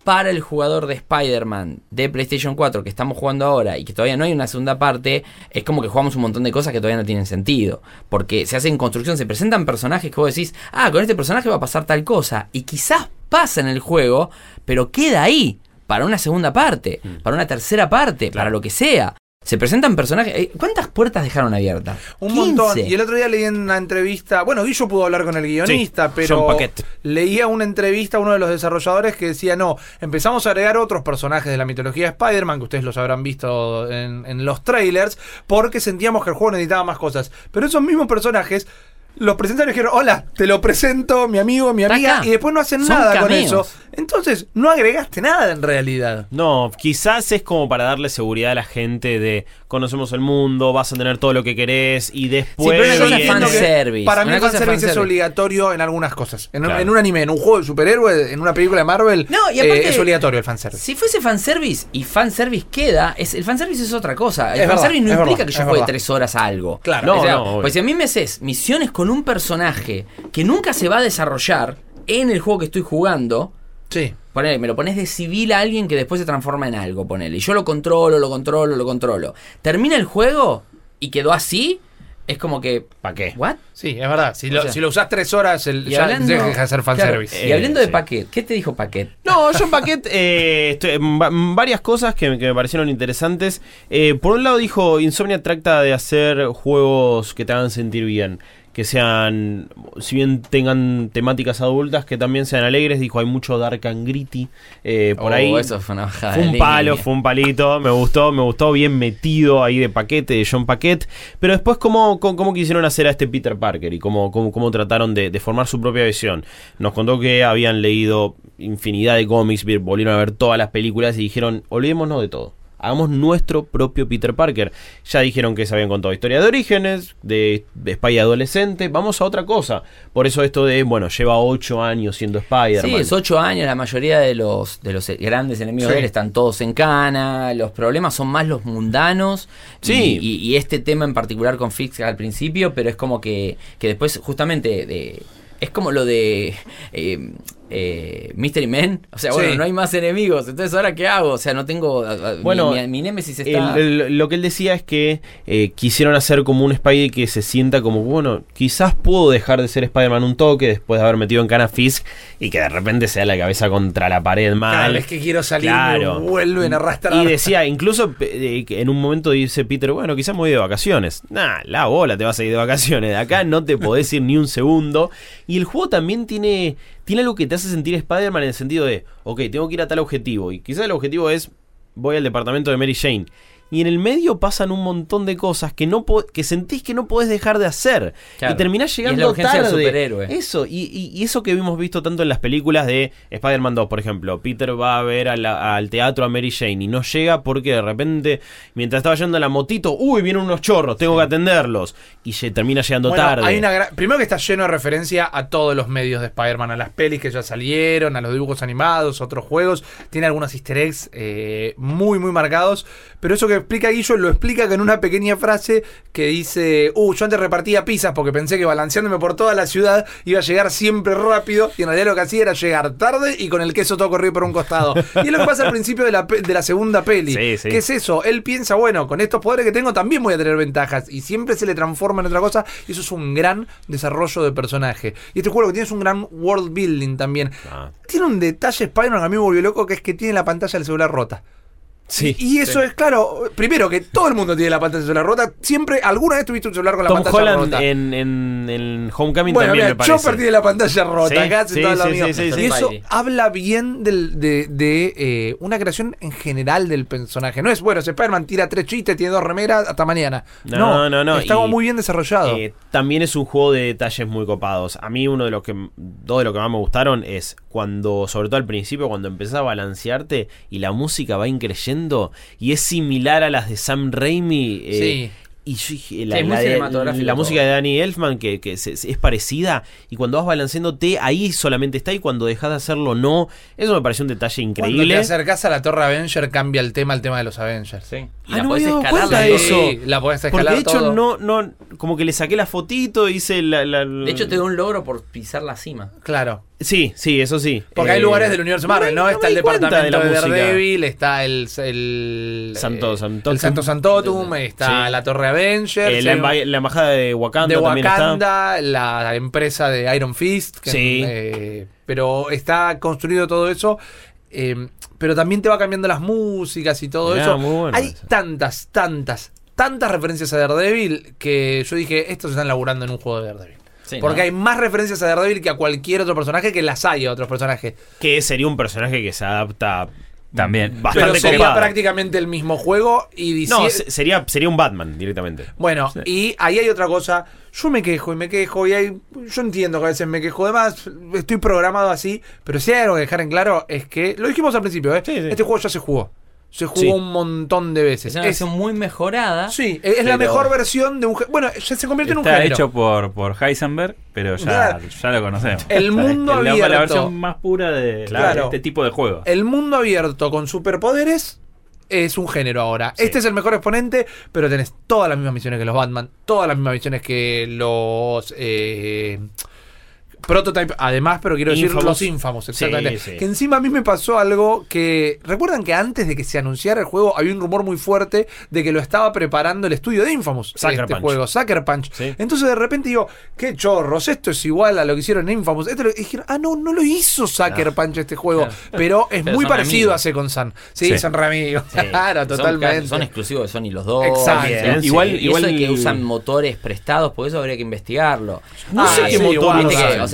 para el jugador de Spider-Man de PlayStation 4 que estamos jugando ahora y que todavía no hay una segunda parte, es como que jugamos un montón de cosas que todavía no tienen sentido. Porque se hacen construcción, se presentan personajes que vos decís, ah, con este personaje va a pasar tal cosa. Y quizás pasa en el juego, pero queda ahí. Para una segunda parte, para una tercera parte, para lo que sea. Se presentan personajes. eh, ¿Cuántas puertas dejaron abiertas? Un montón. 15. Y el otro día leí en una entrevista. Bueno, Guillo pudo hablar con el guionista, Sí, pero. John Paquette. Leía una entrevista a uno de los desarrolladores que decía: No, empezamos a agregar otros personajes de la mitología de Spider-Man, que ustedes los habrán visto en, en los trailers, porque sentíamos que el juego necesitaba más cosas. Pero esos mismos personajes. Los presentaron y dijeron, hola, te lo presento, mi amigo, mi amiga, y después no hacen Son nada con eso. Entonces, no agregaste nada en realidad. No, quizás es como para darle seguridad a la gente de conocemos el mundo, vas a tener todo lo que querés y después... pero una cosa es fanservice. Para mí el fanservice es obligatorio en algunas cosas. En, un- Claro. en un anime, en un juego de superhéroes, en una película de Marvel, No, y aparte- eh, es obligatorio el fanservice. Si fuese fanservice y fanservice queda, es, el fanservice es otra cosa. El Es verdad, fanservice no implica verdad, que yo juegue verdad. tres horas a algo. Claro. No, O sea, no, obvio. pues si a mí me haces misiones con un personaje que nunca se va a desarrollar en el juego que estoy jugando, Sí. ponele, me lo pones de civil a alguien que después se transforma en algo, ponele. Y yo lo controlo, lo controlo, lo controlo. Termina el juego y quedó así, es como que... ¿Para qué? ¿What? Sí, es verdad. Si lo, sea- si lo usás tres horas, el, ya hablando- deja de ser fanservice. Claro, y Eh, hablando de sí. Paquet, ¿qué te dijo Paquet? No, John Paquet, eh, estoy- varias cosas que, que me parecieron interesantes. Eh, por un lado dijo, Insomnia trata de hacer juegos que te hagan sentir bien. Que sean, si bien tengan temáticas adultas, que también sean alegres. Dijo, hay mucho dark and gritty eh, por Oh, ahí. Eso fue una un palo, línea. fue un palito, me gustó, me gustó bien metido ahí de paquete de John Paquet. Pero después, ¿cómo, cómo, cómo quisieron hacer a este Peter Parker y cómo, cómo, cómo trataron de, de formar su propia visión? Nos contó que habían leído infinidad de cómics, vi- volvieron a ver todas las películas y dijeron, olvidémonos de todo. Hagamos nuestro propio Peter Parker. Ya dijeron que se habían contado historia de orígenes, de, de Spy adolescente. Vamos a otra cosa. Por eso esto de, bueno, lleva ocho años siendo Spider-Man. Sí, es ocho años, la mayoría de los, de los grandes enemigos Sí. de él están todos en cana, los problemas son más los mundanos. Sí. Y, y- y este tema en particular con Fix al principio, pero es como que, que después justamente de... Es como lo de eh, eh, Mystery Men. O sea, bueno, Sí. no hay más enemigos. Entonces, ¿ahora qué hago? O sea, no tengo... Bueno, mi, mi, mi némesis está... El- el- lo que él decía es que eh, quisieron hacer como un Spidey que se sienta como, bueno, quizás puedo dejar de ser Spider-Man un toque después de haber metido en cana Fisk y que de repente se da la cabeza contra la pared mal. Cada vez que quiero salir, Claro. me vuelven a arrastrar. Y decía, incluso eh, que en un momento dice Peter, bueno, quizás me voy de vacaciones. Nah, la bola te vas a ir de vacaciones. De acá no te podés ir ni un segundo. Y el juego también tiene, tiene algo que te hace sentir Spider-Man en el sentido de, ok, tengo que ir a tal objetivo. Y quizás el objetivo es, voy al departamento de Mary Jane. Y en el medio pasan un montón de cosas que no que sentís que no podés dejar de hacer. Claro. Y terminás Y es la llegando urgencia del tarde. superhéroe. Eso, y, y- y eso que hemos visto tanto en las películas de Spider-Man 2, por ejemplo. Peter va a ver a la- al teatro a Mary Jane y no llega porque de repente, mientras estaba yendo a la motito, uy, vienen unos chorros, tengo que atenderlos. Y lle- termina llegando Bueno, tarde. hay una Primero que está lleno de referencia a todos los medios de Spider-Man, a las pelis que ya salieron, a los dibujos animados, otros juegos. Tiene algunos easter eggs eh, muy, muy marcados. Pero eso que explica Guillo lo explica con una pequeña frase que dice: Uh, yo antes repartía pizzas porque pensé que balanceándome por toda la ciudad iba a llegar siempre rápido. Y en realidad lo que hacía era llegar tarde y con el queso todo corrido por un costado. Y es lo que pasa al principio de la, de la segunda peli. Sí, sí. Que es eso? Él piensa, bueno, con estos poderes que tengo también voy a tener ventajas. Y siempre se le transforma en otra cosa. Y eso es un gran desarrollo de personaje. Y este juego que tiene es un gran world building también. Ah. Tiene un detalle Spider-Man que a mí me volvió loco, que es que tiene la pantalla del celular rota. Sí. Y eso es claro, primero que todo el mundo tiene la pantalla celular rota. Siempre, alguna vez tuviste un celular con la Tom pantalla Holland rota. en, en, en Homecoming Bueno, también mira, me parece. Chopper tiene la pantalla rota. Sí, hace sí, todo lo sí, mío. sí, sí, sí. Y eso habla bien del- de, de, eh, una creación en general del personaje. No es, bueno, Spider-Man tira tres chistes, tiene dos remeras, hasta mañana. No, no, no, Está y- muy bien desarrollado. Eh, también es un juego de detalles muy copados. A mí uno de los que dos de los que más me gustaron es cuando, sobre todo al principio, cuando empezás a balancearte y la música va increyendo y es similar a las de Sam Raimi. eh, Sí. Y yo la, Sí, la de- música de Danny Elfman, que, que se- es, parecida, y cuando vas balanceándote, ahí solamente está, y cuando dejas de hacerlo, no. Eso me pareció un detalle Cuando increíble. te acercás a la Torre Avenger, cambia el tema, el tema de los Avengers. Sí. Y Ah, la no podés escalar cuenta de eso. Sí, la podés Porque escalar de hecho, todo. no, no, como que le saqué la fotito, hice la, la- De hecho, te da un logro por pisar la cima. Claro. Sí, sí, eso sí. Porque hay Eh, lugares del universo Marvel, ¿no? está el departamento de, de la música. Daredevil, está el, el Santo eh, Santotum. el Santo Santotum, está Sí. la Torre Avenger, eh, la, emba- la embajada de Wakanda de también está. Wakanda, la empresa de Iron Fist, que, Sí. eh, pero está construido todo eso. eh, pero también te va cambiando las músicas y todo Mirá, eso. muy bueno Hay eso. tantas, tantas, tantas referencias a Daredevil que yo dije, estos están laburando en un juego de Daredevil. Sí, Porque ¿no? hay más referencias a Daredevil que a cualquier otro personaje que las hay a otros personajes. Que sería un personaje que se adapta También. Pero bastante sería copado. prácticamente el mismo juego y dici- No, se- sería, sería un Batman directamente. Bueno, y ahí hay otra cosa. Yo me quejo y me quejo y hay, yo entiendo que a veces me quejo de más, estoy programado así, pero si hay algo que dejar en claro es que, lo dijimos al principio, ¿eh? Sí, sí. este juego ya se jugó. Se jugó Sí. un montón de veces. Es una Es- versión muy mejorada. sí, es la mejor versión de un Bueno, ya se convierte en un Está género. hecho por, por Heisenberg, pero ya, Claro. ya lo conocemos. El mundo es la- abierto. La versión más pura de, de Claro. este tipo de juegos. El mundo abierto con superpoderes es un género ahora. Este es el mejor exponente, pero tenés todas las mismas misiones que los Batman, todas las mismas misiones que los eh, Prototype, además, pero quiero decir Infamous. los Infamous, exactamente. Sí, sí. Que encima a mí me pasó algo que. ¿Recuerdan que antes de que se anunciara el juego había un rumor muy fuerte de que lo estaba preparando el estudio de Infamous? Sucker este Punch. juego, Sucker Punch. Sí. Entonces de repente digo, qué chorros, esto es igual a lo que hicieron en Infamous. Esto lo- y dijeron, ah, no, no lo hizo Sucker Punch este juego, Claro. pero es Pero muy parecido amigos. a Second Sun. Sí, Sí. son amigos. Sí. Claro, Son- totalmente. Son, exclusivos de Sony los dos. Exacto. Bien. Igual- Y igual eso de que usan motores prestados, por eso habría que investigarlo. No sé qué motor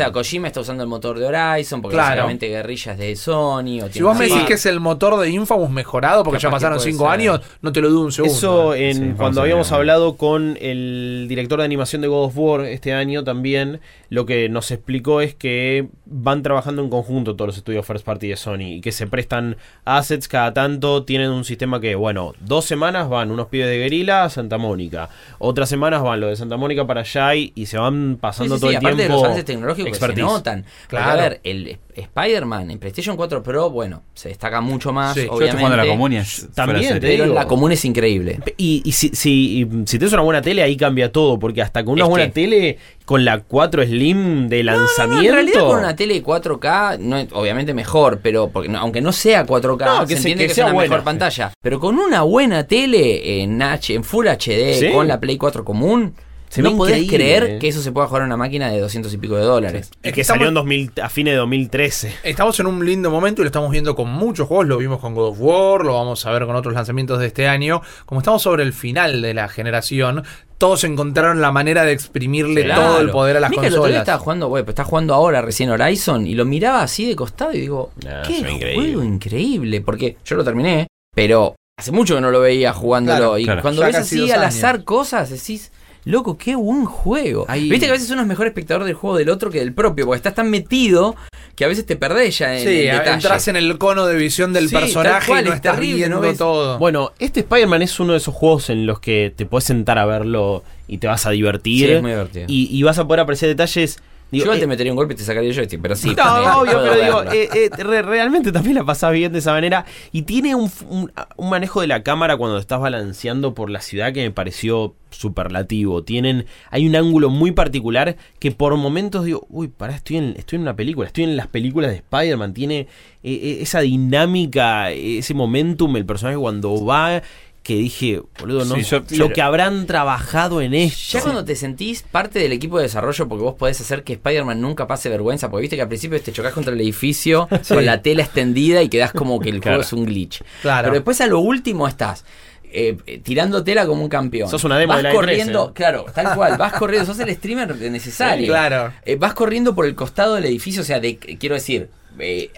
sea, Kojima está usando el motor de Horizon, porque Claro. seguramente guerrillas de Sony. O Si vos me decís que es el motor de Infamous mejorado, porque Capaz ya pasaron puede 5 ser. años, no te lo dudo un segundo. Eso en, Sí, vamos cuando habíamos hablado con el director de animación de God of War este año también, lo que nos explicó es que van trabajando en conjunto todos los estudios first party de Sony y que se prestan assets cada tanto, tienen un sistema que, bueno, dos semanas van unos pibes de guerrilla a Santa Mónica, otras semanas van los de Santa Mónica para allá y, y se van pasando sí, todo sí, el aparte tiempo. de los tecnológicos que expertise. se notan. Porque, Claro. a ver, el Spider-Man en PlayStation 4 Pro, bueno, se destaca mucho más, Sí, yo Yo obviamente. estoy la común y es También te serie. pero digo. la común es increíble. Y, y si, si, y si tienes una buena tele, ahí cambia todo, porque hasta con una Es buena que- tele, con la 4 Slim de No, lanzamiento... en realidad con una tele 4K, no es- obviamente mejor, pero porque no- aunque no sea 4K, No, que se se- entiende que que, sea es una buena. mejor pantalla. Pero con una buena tele en H, en Full HD, Sí. con la Play 4 común, Se no podés increíble, creer eh. que eso se pueda jugar en una máquina de 200 y pico de dólares. Y Es que salió en estamos- 2000, a fines de 2013. Estamos en un lindo momento y lo estamos viendo con muchos juegos. Lo vimos con God of War, lo vamos a ver con otros lanzamientos de este año. Como estamos sobre el final de la generación, todos encontraron la manera de exprimirle Claro. todo el poder a las el día consolas. estaba jugando, bueno, pero está jugando ahora recién Horizon y lo miraba así de costado y digo, Nah, qué juego increíble. increíble. Porque yo lo terminé, pero hace mucho que no lo veía jugándolo. Claro, y claro. cuando Ya ves así al azar cosas, decís, loco, qué buen juego. Ahí- Viste que a veces uno es mejor espectador del juego del otro que del propio, porque estás tan metido que a veces te perdés ya en Sí, el detalle. entras en el cono de visión del Sí, personaje cual, y no es estás terrible, viendo todo. Bueno, este Spider-Man es uno de esos juegos en los que te puedes sentar a verlo y te vas a divertir. Sí, es muy divertido. Y, y vas a poder apreciar detalles. Yo Digo, eh, te metería un golpe y te sacaría el joystick, pero sí. No, obvio, pero digo, eh, eh, re- realmente también la pasás bien de esa manera. Y tiene un, un- un manejo de la cámara cuando estás balanceando por la ciudad que me pareció superlativo. Tienen, hay un ángulo muy particular que por momentos digo, uy, pará, estoy en, estoy en una película, estoy en las películas de Spider-Man. Tiene esa dinámica, ese momentum, el personaje cuando va. Que dije, boludo, no, Sí, yo- lo yo- que habrán trabajado en esto. Ya cuando te sentís parte del equipo de desarrollo porque vos podés hacer que Spider-Man nunca pase vergüenza, porque viste que al principio te chocas contra el edificio con la tela extendida y quedás como que el Claro. juego es un glitch. Claro. Pero después a lo último estás eh, eh, tirando tela como un campeón. Sos una demo vas de la E3, corriendo, eh. claro, tal cual, vas corriendo, sos el streamer necesario. Sí, claro. Eh, vas corriendo por el costado del edificio, o sea, de, quiero decir, eh,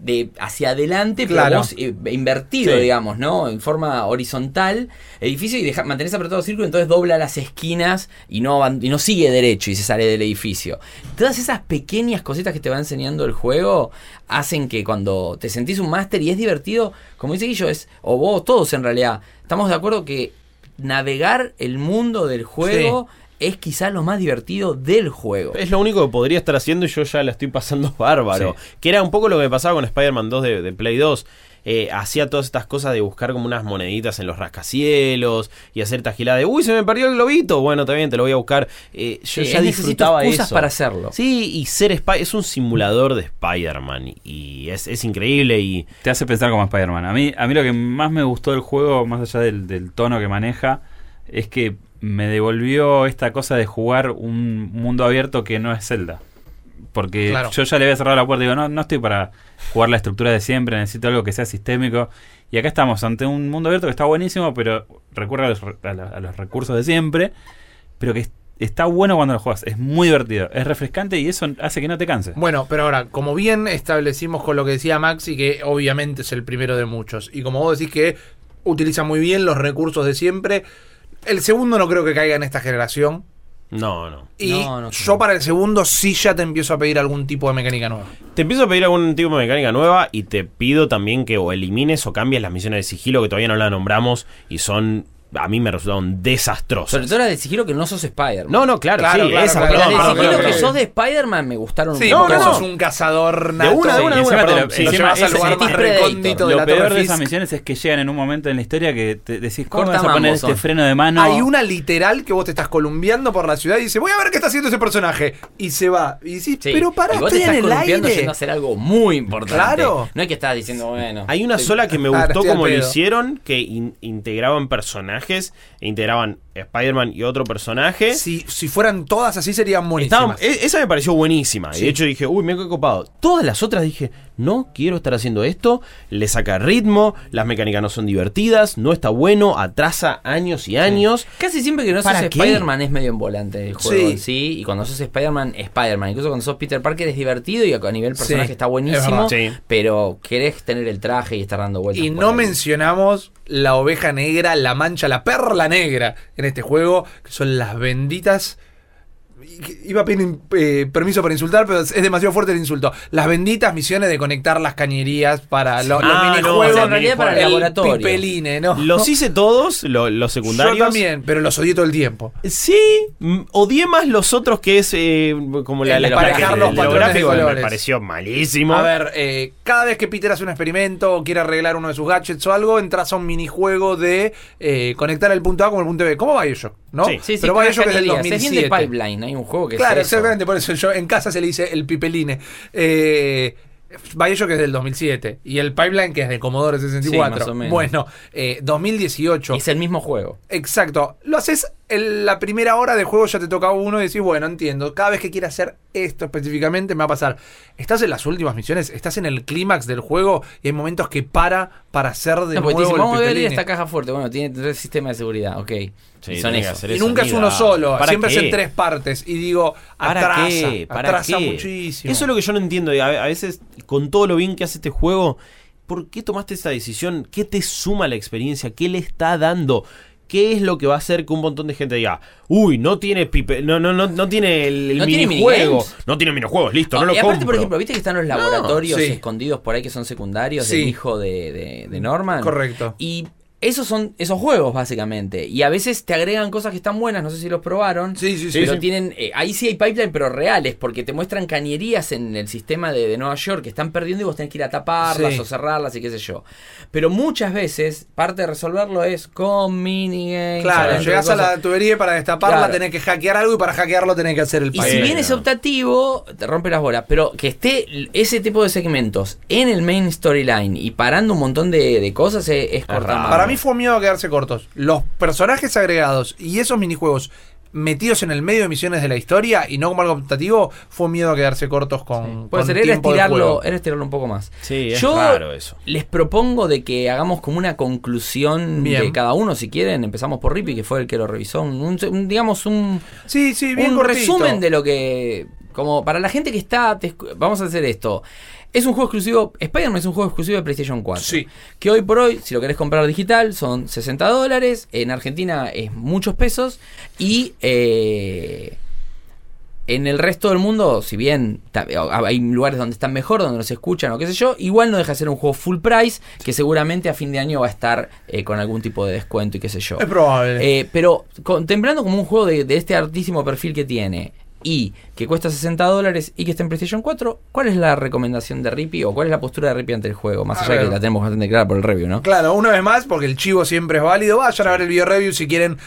de hacia adelante, pero Claro. vos eh, invertido, Sí. digamos, ¿no? En forma horizontal, edificio y deja, mantenés apretado el círculo, entonces dobla las esquinas y no, y no sigue derecho y se sale del edificio. Todas esas pequeñas cositas que te va enseñando el juego hacen que cuando te sentís un máster y es divertido, como dice Guillo, es, o vos todos en realidad, estamos de acuerdo que navegar el mundo del juego es quizá lo más divertido del juego. Es lo único que podría estar haciendo y yo ya la estoy pasando bárbaro. Que era un poco lo que me pasaba con Spider-Man 2 de, de Play 2. Eh, hacía todas estas cosas de buscar como unas moneditas en los rascacielos y hacer esta gilada de uy se me perdió el globito bueno también te lo voy a buscar Eh, yo Sí, ya disfrutaba excusas eso para hacerlo. sí y ser Spy es un simulador de Spider-Man y es, es increíble y Te hace pensar como Spider-Man. A mí, a mí lo que más me gustó del juego, más allá del, del tono que maneja, es que me devolvió esta cosa de jugar un mundo abierto que no es Zelda. Porque Claro. yo ya le había cerrado la puerta y digo, no, no estoy para jugar la estructura de siempre, necesito algo que sea sistémico. Y acá estamos ante un mundo abierto que está buenísimo, pero recurre a los, a los recursos de siempre, pero que es- está bueno cuando lo juegas. Es muy divertido, es refrescante y eso hace que no te canses. Bueno, pero ahora, como bien establecimos con lo que decía Maxi, que obviamente es el primero de muchos, y como vos decís que utiliza muy bien los recursos de siempre, el segundo no creo que caiga en esta generación. no no Y No, no yo para el segundo sí ya te empiezo a pedir algún tipo de mecánica nueva. Te empiezo a pedir algún tipo de mecánica nueva y te pido también que o elimines o cambies las misiones de sigilo que todavía no las nombramos y son, a mí me resultaron desastrosas. Sobre todo la de sigilo que no sos Spider-Man. No, no, claro, Claro, sí, claro, esa, claro, Las perdón, de perdón, claro, que perdón. sos de Spider-Man me gustaron Sí, un No, no, sos un cazador nato. una, de una, de una, te lo- perdón, sí. encima Encima vas al lugar más recóndito de Lo la peor Torre de esas misiones es que llegan en un momento en la historia que te decís, ¿cómo Corta vas a poner este freno de mano? Hay una literal que vos te estás columpiando por la ciudad y dice, voy a ver qué está haciendo ese personaje. Y se va. Y decís, Sí, pero pará, estoy en estás el columpiando aire. yendo a hacer algo muy importante. Claro. No es que estás diciendo, bueno. Hay una sola que me Claro, gustó como lo hicieron, que in- integraban personajes, e integraban Spider-Man y otro personaje. Si, si fueran todas así serían buenísimas. e- esa me pareció buenísima. Y de hecho dije, uy, me he copado. Todas las otras dije, no quiero estar haciendo esto. Le saca ritmo, las mecánicas no son divertidas, no está bueno, atrasa años y años. Casi siempre que no sos. Spider-Man es medio en volante el juego Sí. sí. Y cuando sos Spider-Man, Spider-Man. Incluso cuando sos Peter Parker es divertido y a nivel personaje Sí, está es buenísimo. Pero querés tener el traje y estar dando vueltas. Y no ahí. mencionamos la oveja negra, la mancha, la perla negra en este juego, que son las benditas. Iba a pedir eh, permiso para insultar, pero es demasiado fuerte el insulto. Las benditas misiones de conectar las cañerías para lo- los Ah, minijuegos. o sea, en realidad para el laboratorio. pipeline, ¿no? Los hice todos, lo- los secundarios. Yo también, pero los odié todo el tiempo. Sí, odié más los otros que es eh, como la, El la emparejar el- los patrones de me pareció malísimo. A ver, eh, cada vez que Peter hace un experimento o quiere arreglar uno de sus gadgets o algo, entras a un minijuego de eh, conectar el punto A con el punto B. ¿Cómo va ello? ¿no? Sí. Sí, sí, pero con Bioshock las es del cañerías. Es bien de 2007. Pipeline. Hay un juego que Claro, es eso. exactamente, por eso yo en casa se le dice el pipeline. Eh, Bioshock es del 2007 y el Pipeline que es de Commodore 64. Sí, más o menos. Bueno, eh, 2018. Es el mismo juego. Exacto. Lo haces en la primera hora de juego, ya te toca uno y decís, bueno, entiendo. Cada vez que quiera hacer esto específicamente me va a pasar. Estás en las últimas misiones, estás en el clímax del juego y hay momentos que para para hacer de No, nuevo dicen, el vamos a ver esta caja fuerte. Bueno, tiene tres sistemas de seguridad. Ok. Sí, son hacer Y eso, nunca es uno solo, ¿Para siempre es qué? en tres partes. Y digo, ¿Para atrasa, qué? ¿Para atrasa qué? muchísimo. Eso es lo que yo no entiendo. y A, a veces, con todo lo bien que hace este juego, ¿por qué tomaste esa decisión? ¿Qué te suma la experiencia? ¿Qué le está dando? ¿Qué es lo que va a hacer que un montón de gente diga, uy, no tiene pipe, no, no, no, no tiene el, el ¿No tiene minijuego, minigames? no tiene minijuegos, listo, no, No, lo y aparte, compro. por ejemplo, viste que están los laboratorios sí. escondidos por ahí que son secundarios Sí. del hijo de, de- de Norman. Correcto. Y esos son esos juegos, básicamente. Y a veces te agregan cosas que están buenas, no sé si los probaron. Sí, sí, sí. Pero sí. tienen. eh, ahí sí hay pipeline, pero reales, porque te muestran cañerías en el sistema de, de Nueva York que están perdiendo y vos tenés que ir a taparlas Sí. o cerrarlas y qué sé yo. Pero muchas veces, parte de resolverlo es con minigames. Claro, llegás a la tubería y para destaparla Claro. tenés que hackear algo y para hackearlo tenés que hacer el Y pipeline. si bien es optativo, te rompe las bolas. Pero que esté ese tipo de segmentos en el main storyline y parando un montón de, de cosas es, es cortar raro. Mí fue miedo a quedarse cortos. Los personajes agregados y esos minijuegos metidos en el medio de misiones de la historia y no como algo optativo, fue miedo a quedarse cortos con, Puede con ser, era estirarlo, era estirarlo un poco más. Sí, es Yo raro eso. les propongo de que hagamos como una conclusión Bien. de cada uno, si quieren. Empezamos por Rippy, que fue el que lo revisó. Un, digamos, un, Sí, sí, bien un cortito. resumen de lo que. Como para la gente que está. te vamos a hacer esto. Es un juego exclusivo. Spider-Man es un juego exclusivo de PlayStation 4. Sí. Que hoy por hoy, si lo querés comprar digital, son 60 dólares. En Argentina es muchos pesos. Y. eh, en el resto del mundo, si bien ta- hay lugares donde están mejor, donde no se escuchan o qué sé yo, igual no deja de ser un juego full price que seguramente a fin de año va a estar eh, con algún tipo de descuento y qué sé yo. Es probable. Eh, pero contemplando como un juego de, de este altísimo perfil que tiene y que cuesta 60 dólares y que está en PlayStation 4, ¿cuál es la recomendación de Rippy o cuál es la postura de Rippy ante el juego? Más A allá de ver. que la tenemos bastante clara por el review, ¿no? Claro, una vez más, porque el chivo siempre es válido. Vayan a ver el video review si quieren.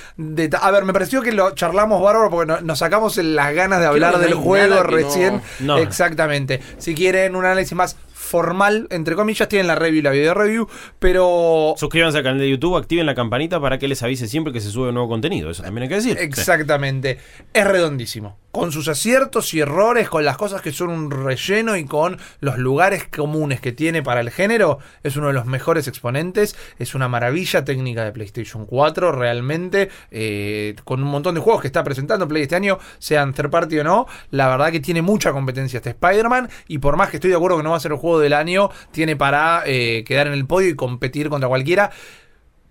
A ver, me pareció que lo charlamos bárbaro porque no- nos sacamos las ganas de hablar no del juego recién. no- no. Exactamente. Si quieren un análisis más formal, entre comillas, tienen la review y la video review. Pero Suscríbanse al canal de YouTube, activen la campanita para que les avise siempre que se sube nuevo contenido. Eso también hay que decir. Exactamente. Es redondísimo. Con sus aciertos y errores, con las cosas que son un relleno y con los lugares comunes que tiene para el género, es uno de los mejores exponentes. Es una maravilla técnica de PlayStation 4, realmente. eh, con un montón de juegos que está presentando Play este año, sean third party o no. La verdad que tiene mucha competencia este Spider-Man. Y por más que estoy de acuerdo que no va a ser el juego del año, tiene para eh, quedar en el podio y competir contra cualquiera.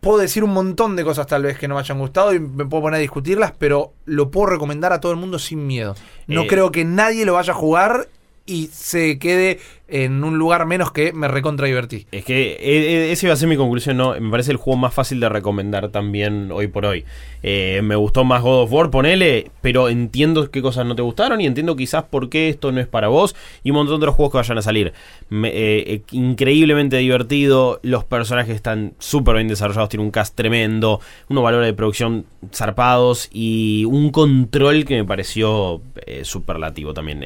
Puedo decir un montón de cosas tal vez que no me hayan gustado y me puedo poner a discutirlas, pero lo puedo recomendar a todo el mundo sin miedo. No Eh. creo que nadie lo vaya a jugar y se quede en un lugar menos que me recontra divertí. Es que eh, eh, esa iba a ser mi conclusión, ¿no? Me parece el juego más fácil de recomendar también hoy por hoy. Eh, me gustó más God of War, ponele, pero entiendo qué cosas no te gustaron y entiendo quizás por qué esto no es para vos y un montón de otros juegos que vayan a salir. Eh, increíblemente divertido, los personajes están súper bien desarrollados, tiene un cast tremendo, unos valores de producción zarpados y un control que me pareció superlativo también.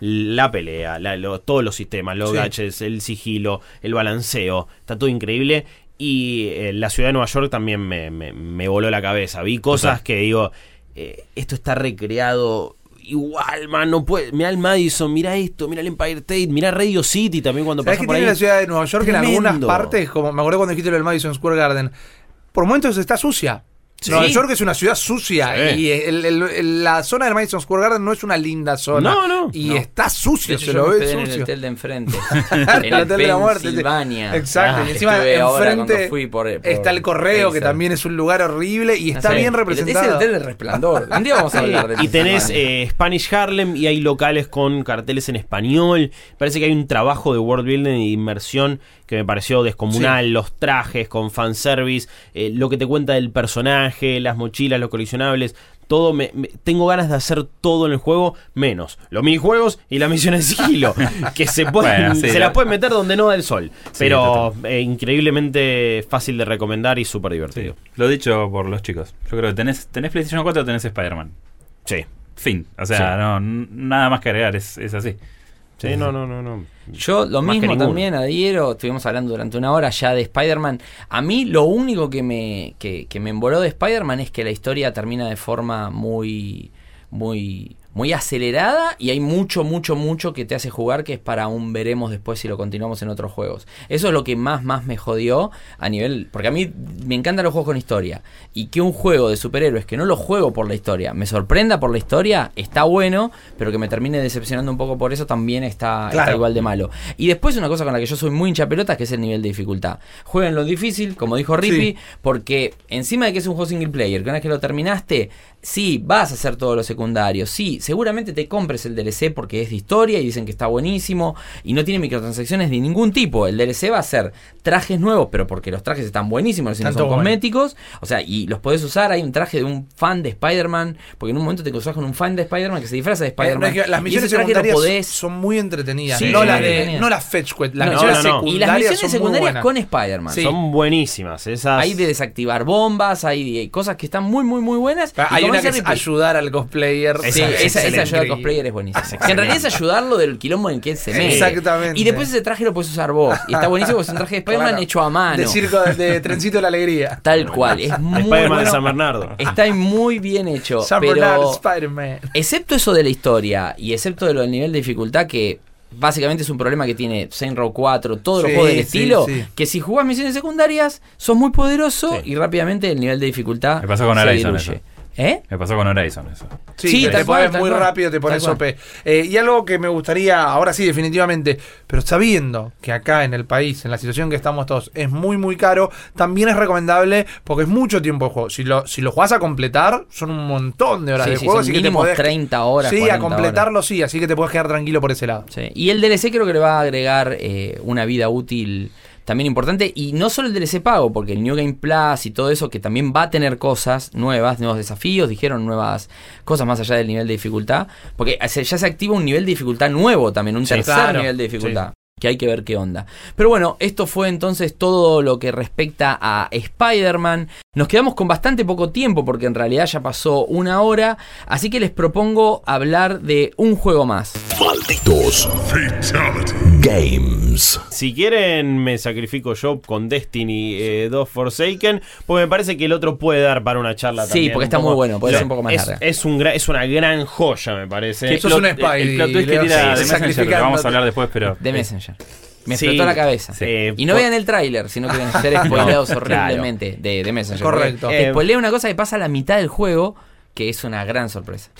La pelea, todos los sistemas, los Sí. gadgets, el sigilo, el balanceo, está todo increíble. Y eh, la ciudad de Nueva York también me, me- me voló la cabeza. Vi cosas que digo, eh, esto está recreado igual, man, no puede. Mirá el Madison, mira esto, mira el Empire State, mira Radio City también cuando ¿Sabes pasa que por tiene ahí. la ciudad de Nueva York en algunas Tremendo. partes, como me acuerdo cuando dijiste lo del Madison Square Garden, por momentos está sucia. Sí. Nueva York es una ciudad sucia Sí. y el- el- el- la zona del Madison Square Garden no es una linda zona. No, no. Y No. está sucio, hecho, se lo ve hospedé en el sucio. hotel de enfrente. el hotel de la muerte. Pensilvania. Exacto. Ah, y encima enfrente cuando fui por- por está el correo, que también es un lugar horrible y está Sí. bien Es representado. el hotel del resplandor. Un día vamos a hablar de Y tenés eh, Spanish Harlem y hay locales con carteles en español. Parece que hay un trabajo de world building y inmersión que me pareció descomunal. Los trajes con fanservice, eh, lo que te cuenta del personaje, las mochilas, los coleccionables. Todo me, me- tengo ganas de hacer todo en el juego, menos los minijuegos y la misión de sigilo. que se pueden, Bueno, sí, se la- las pueden meter donde no da el sol. Pero eh, increíblemente fácil de recomendar y súper Sí, divertido. lo dicho por los chicos. Yo creo que tenés, tenés PlayStation 4 o tenés Spider-Man. Sí. Fin. O sea, no, nada más que agregar, es, es así. Sí, no, no, no, no. Yo lo Más mismo también adhiero, estuvimos hablando durante una hora ya de Spider-Man. A mí lo único que me, que, que me emboló de Spider-Man es que la historia termina de forma muy, muy, muy acelerada y hay mucho, mucho, mucho que te hace jugar que es para un veremos después si lo continuamos en otros juegos. Eso es lo que más, más me jodió a nivel... Porque a mí me encantan los juegos con historia. Y que un juego de superhéroes que no lo juego por la historia, me sorprenda por la historia, está bueno, pero que me termine decepcionando un poco por eso también está, igual de malo. Y después una cosa con la que yo soy muy hincha pelota que es el nivel de dificultad. Jueguen lo difícil, como dijo Rippy, Sí. porque encima de que es un juego single player, que una vez que lo terminaste, sí, vas a hacer todos los secundarios, sí, seguramente te compres el DLC porque es de historia y dicen que está buenísimo y no tiene microtransacciones de ningún tipo. El DLC va a ser trajes nuevos, pero porque los trajes están buenísimos, si no son cosméticos, o sea, y los podés usar, hay un traje de un fan de Spider-Man, porque en un momento te cruzas con un fan de Spider-Man que se disfraza de Pero Spider-Man. las y misiones ese traje lo secundarias podés son muy entretenidas. Sí, no, sí, las sí, de, entretenidas. no las fetch quest, las No, misiones no, no. Y las secundarias misiones son secundarias con Spider-Man. Sí. Son buenísimas. Esas. Hay de desactivar bombas, hay de- cosas que están muy, muy, muy buenas. Y Hay que es ayudar al cosplayer. Sí, Esa- esa, esa, excelente. ayuda al cosplayer es buenísima. Que en realidad es ayudarlo del quilombo en el que él se mete. Exactamente. Y después ese traje lo puedes usar vos. Y está buenísimo porque es un traje de Spider-Man Claro. hecho a mano. De circo de, trencito de la alegría. Tal cual. Es muy Spider-Man bueno. de San Bernardo. Está muy bien hecho. San Bernardo, pero Spider-Man. excepto eso de la historia y excepto de lo del nivel de dificultad que básicamente es un problema que tiene Saint Row 4, todos los juegos del estilo, sí. que si jugás misiones secundarias sos muy poderoso Sí. y rápidamente el nivel de dificultad Me pasó con se diluye. ¿Eh? Me pasó con Horizon eso. Sí, Sí, te, pones muy cual. rápido, te pones. OP. Eh, y algo que me gustaría, ahora sí, definitivamente, pero sabiendo que acá en el país, en la situación que estamos todos, es muy, muy caro, también es recomendable porque es mucho tiempo de juego. Si lo, si lo jugás a completar, son un montón de horas Sí, de sí, juego. son así que te podés- 30 horas, Sí, 40 a completarlo sí, así que te puedes quedar tranquilo por ese lado. Sí. Y el DLC creo que le va a agregar eh, una vida útil también importante. Y no solo el DLC pago, porque el New Game Plus y todo eso, que también va a tener cosas nuevas, nuevos desafíos, dijeron nuevas cosas más allá del nivel de dificultad. Porque ya se activa un nivel de dificultad nuevo también, un Sí, tercer claro. nivel de dificultad. Que hay que ver qué onda. Pero bueno, esto fue entonces todo lo que respecta a Spider-Man. Nos quedamos con bastante poco tiempo porque en realidad ya pasó una hora. Así que les propongo hablar de un juego más. Malditos Games. Si quieren, me sacrifico yo con Destiny eh, 2 Forsaken, porque me parece que el otro puede dar para una charla Sí, también. porque un está poco- muy bueno, puede ser un poco más es, larga. Es, un gra- es una gran joya, me parece. Que sos un El- Spidey, El plot twist que Leo, tira sí, de Messenger, que sacrificándote. vamos a hablar después, pero... De Messenger. Me Sí. explotó la cabeza. Sí. Eh, Y no vean el tráiler, si no quieren ser spoileados No, horriblemente de, de Messenger. Correcto. Eh, spoilea una cosa que pasa a la mitad del juego, que es una gran sorpresa.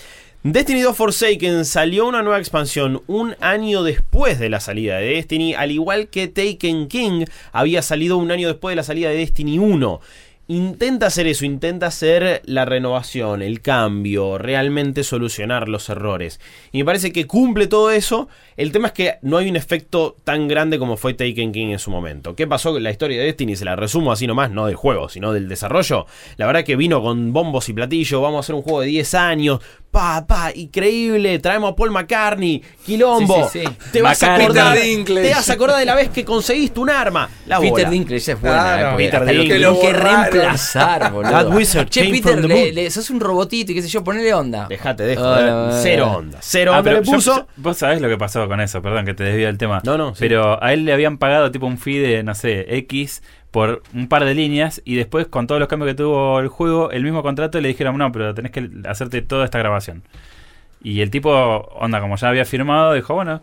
Destiny 2 Forsaken salió una nueva expansión un año después de la salida de Destiny, al igual que Taken King había salido un año después de la salida de Destiny 1. Intenta hacer eso, intenta hacer la renovación, el cambio, realmente solucionar los errores. Y me parece que cumple todo eso. El tema es que no hay un efecto tan grande como fue Taken King en su momento. ¿Qué pasó con la historia de Destiny? Se la resumo así nomás, no del juego, sino del desarrollo. La verdad que vino con bombos y platillos, vamos a hacer un juego de 10 años. Pa, pa, increíble, traemos a Paul McCartney, quilombo. Sí, sí, sí. Te vas a acordar, Peter Dinklage. te vas a acordar de la vez que conseguiste un arma. La Peter bola. Dinklage es buena, Claro, eh, Peter lo Dinklage. que Lo borraron. reemplazar, boludo. That wizard che, Peter, from the le, moon. le- sos un robotito y qué sé yo, ponele onda. Dejate de no, Cero onda. Cero Ah, onda pero le yo- puso. yo- vos sabés lo que pasó con eso, perdón que te desvía el tema. No, no, sí. Pero a él le habían pagado tipo un fee de, no sé, X por un par de líneas y después con todos los cambios que tuvo el juego, el mismo contrato le dijeron, no, pero tenés que hacerte toda esta grabación. Y el tipo, onda, como ya había firmado, dijo, bueno,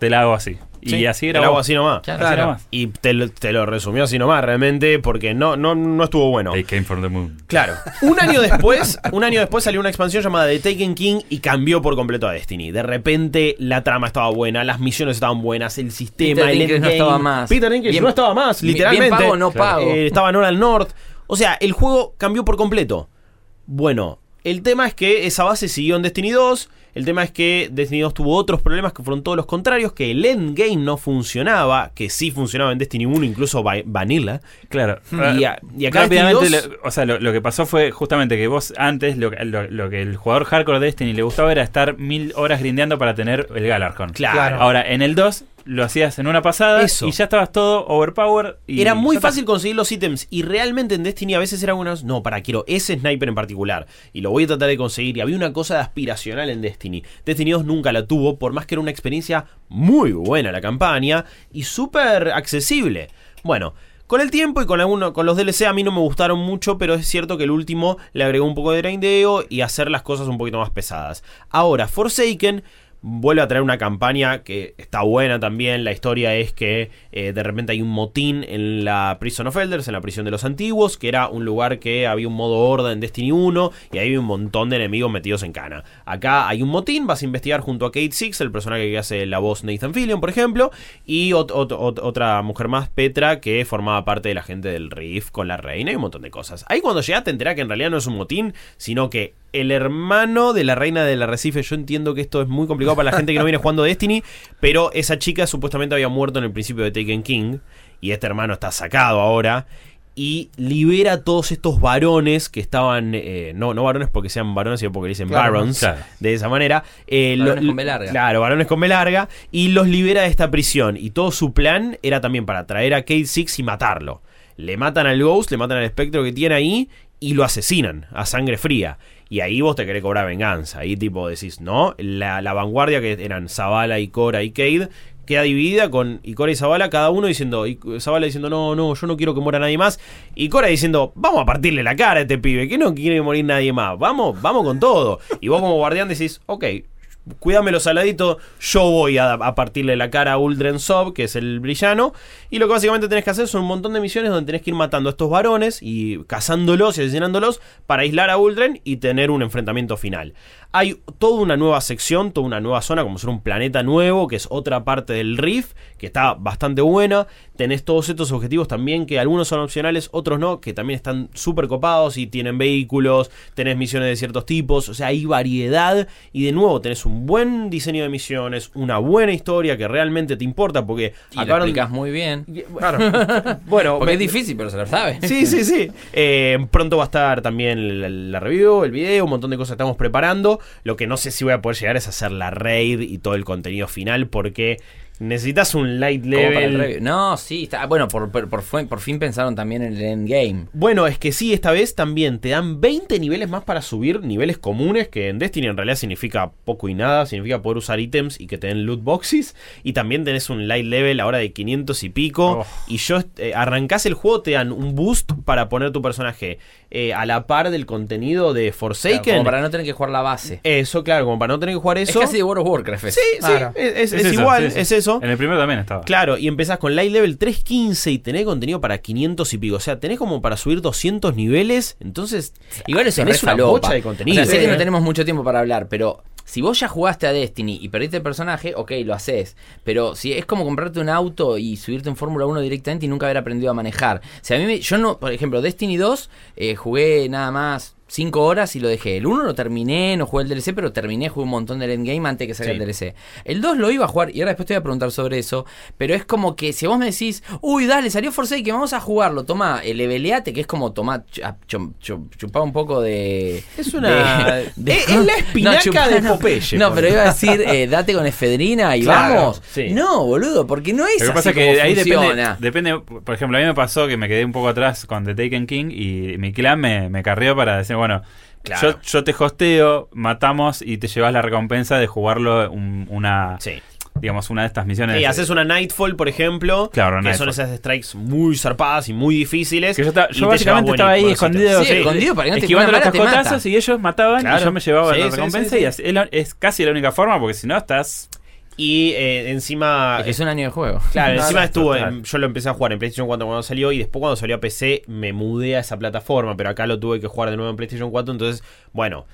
te la hago así. Y Sí, así era. hago así nomás. Claro. Así nomás. Y te lo, te lo resumió así nomás, realmente, porque no, no, no estuvo bueno. They came from the moon. Claro. Un año después, un año después salió una expansión llamada The Taken King y cambió por completo a Destiny. De repente la trama estaba buena, las misiones estaban buenas, el sistema, Peter el no estaba más. Peter Dinklage Bien- no estaba más, literalmente. bien pago no pago. Eh, estaba Nolan North. O sea, el juego cambió por completo. Bueno, el tema es que esa base siguió en Destiny 2. El tema es que Destiny 2 tuvo otros problemas que fueron todos los contrarios, que el endgame no funcionaba, que sí funcionaba en Destiny 1, incluso va- Vanilla. Claro. Y, a- y acá Rápidamente, Destiny 2 lo- o sea, lo, lo que pasó fue justamente que vos antes, lo, que el jugador hardcore de Destiny le gustaba era estar mil horas grindeando para tener el Galarjon. Claro. Ahora, en el 2 lo hacías en una pasada Eso. y ya estabas todo overpower. Y Era muy fácil conseguir los ítems y realmente en Destiny a veces eran unos, no, para, quiero ese sniper en particular y lo voy a tratar de conseguir y había una cosa de aspiracional en Destiny. Destiny 2 nunca la tuvo, por más que era una experiencia muy buena la campaña y súper accesible. Bueno, Con el tiempo y con alguno, con los DLC a mí no me gustaron mucho, pero es cierto que el último le agregó un poco de grindeo y hacer las cosas un poquito más pesadas. Ahora, Forsaken vuelve a traer una campaña que está buena también. La historia es que eh, de repente hay un motín en la Prison of Elders, en la prisión de los antiguos, que era un lugar que había un modo horda en Destiny 1 y ahí hay un montón de enemigos metidos en cana. Acá hay un motín, vas a investigar junto a Kate Six, el personaje que hace la voz Nathan Fillion, por ejemplo, y ot- ot- ot- otra mujer más, Petra, que formaba parte de la gente del Rift con la reina y un montón de cosas. Ahí cuando llegas te enterás que en realidad no es un motín, sino que el hermano de la reina del arrecife. Yo entiendo que esto es muy complicado para la gente que no viene jugando Destiny, pero esa chica supuestamente había muerto en el principio de Taken King y este hermano está sacado ahora y libera a todos estos varones que estaban, eh, no, no varones porque sean varones, sino porque dicen Claro, barons, claro. de esa manera. eh, lo- Varones con B larga. Claro, varones con B larga, y los libera de esta prisión. Y todo su plan era también para traer a Kate Six y matarlo. Le matan al Ghost, le matan al espectro que tiene ahí y lo asesinan a sangre fría. Y ahí vos te querés cobrar venganza. Ahí tipo decís, no, la, la vanguardia que eran Zavala, Ikora y Cade queda dividida con Ikora y Zavala, cada uno diciendo, y Zavala diciendo, no, no, yo no quiero que muera nadie más. Y Cora diciendo, vamos a partirle la cara a este pibe, que no quiere morir nadie más. Vamos, vamos con todo. Y vos como guardián decís, ok, cuídamelo saladito, yo voy a, partirle la cara a Uldren Sob, que es el villano. Y lo que básicamente tenés que hacer son un montón de misiones donde tenés que ir matando a estos varones y cazándolos y asesinándolos para aislar a Uldren y tener un enfrentamiento final. Hay toda una nueva sección, toda una nueva zona, como ser un planeta nuevo, que es otra parte del Rift, que está bastante buena. Tenés todos estos objetivos también, que algunos son opcionales, otros no, que también están súper copados y tienen vehículos, tenés misiones de ciertos tipos, o sea, hay variedad. Y de nuevo, tenés un buen diseño de misiones, una buena historia que realmente te importa, porque Y lo acabaron- explicas muy bien. Bueno, Porque me- es difícil, pero se lo sabe. Sí, sí, sí. Eh, pronto va a estar también la, la review, el video, un montón de cosas estamos preparando. Lo que no sé si voy a poder llegar es hacer la raid y todo el contenido final porque necesitas un light level. No, sí, está. Bueno, por, por, por fin pensaron también en el endgame. Bueno, es que sí, esta vez también te dan 20 niveles más para subir, niveles comunes, que en Destiny en realidad significa poco y nada, significa poder usar ítems y que te den loot boxes. Y también tenés un light level ahora de 500 y pico. Oh. Y yo eh, arrancás el juego, te dan un boost para poner tu personaje eh, a la par del contenido de Forsaken. Como para no tener que jugar la base. Eso, claro, como para no tener que jugar Es eso. casi de World of Warcraft. eso. Sí, Claro. sí, es, es- Es es eso, igual, sí, sí. es eso. En el primero también estaba. Claro, y empezás con light level 315 y tenés contenido para 500 y pico. O sea, tenés como para subir 200 niveles. Entonces, Igual eso es tenés una falopa. bocha de contenido. O sea, sé Sí, que no eh. tenemos mucho tiempo para hablar, pero si vos ya jugaste a Destiny y perdiste el personaje, ok, lo haces. Pero si es como comprarte un auto y subirte en Fórmula 1 directamente y nunca haber aprendido a manejar. Sea, a mí me- yo no, por ejemplo, Destiny 2 eh, jugué nada más 5 horas y lo dejé. El 1 lo terminé, no jugué el DLC, pero terminé, jugué un montón del endgame antes que salga Sí. el DLC. El 2 lo iba a jugar y ahora después te voy a preguntar sobre eso. Pero es como que si vos me decís, uy, dale, salió Forsaken, vamos a jugarlo, toma, el leveleate, que es como tomar, chupar un poco de. Es una- de- de- es- es la espinaca chupá, de. Popeye, No, pero iba a decir, eh, date con efedrina y Claro, vamos. sí. No, boludo, porque no es Lo que así pasa es como que ahí depende, depende, por ejemplo, a mí me pasó que me quedé un poco atrás con The Taken King y mi clan me, me carrió para decir, bueno, Claro. yo, yo te hosteo, matamos y te llevas la recompensa de jugarlo un- una, sí. digamos, una de estas misiones. Y haces una Nightfall, por ejemplo. Claro, que Nightfall. son esas strikes muy zarpadas y muy difíciles. Que yo, básicamente estaba ahí escondido. Sí, escondido para que no te- esquivando los cascotazos mata. y ellos mataban Claro. y yo me llevaba Sí, la sí, recompensa sí, sí. y así- es, es casi la única forma porque si no estás... Y eh, encima. Es que es un año de juego. Claro, encima estuvo. en- yo lo empecé a jugar en PlayStation 4 cuando salió y después cuando salió a PC me mudé a esa plataforma, pero acá lo tuve que jugar de nuevo en PlayStation 4. Entonces, bueno,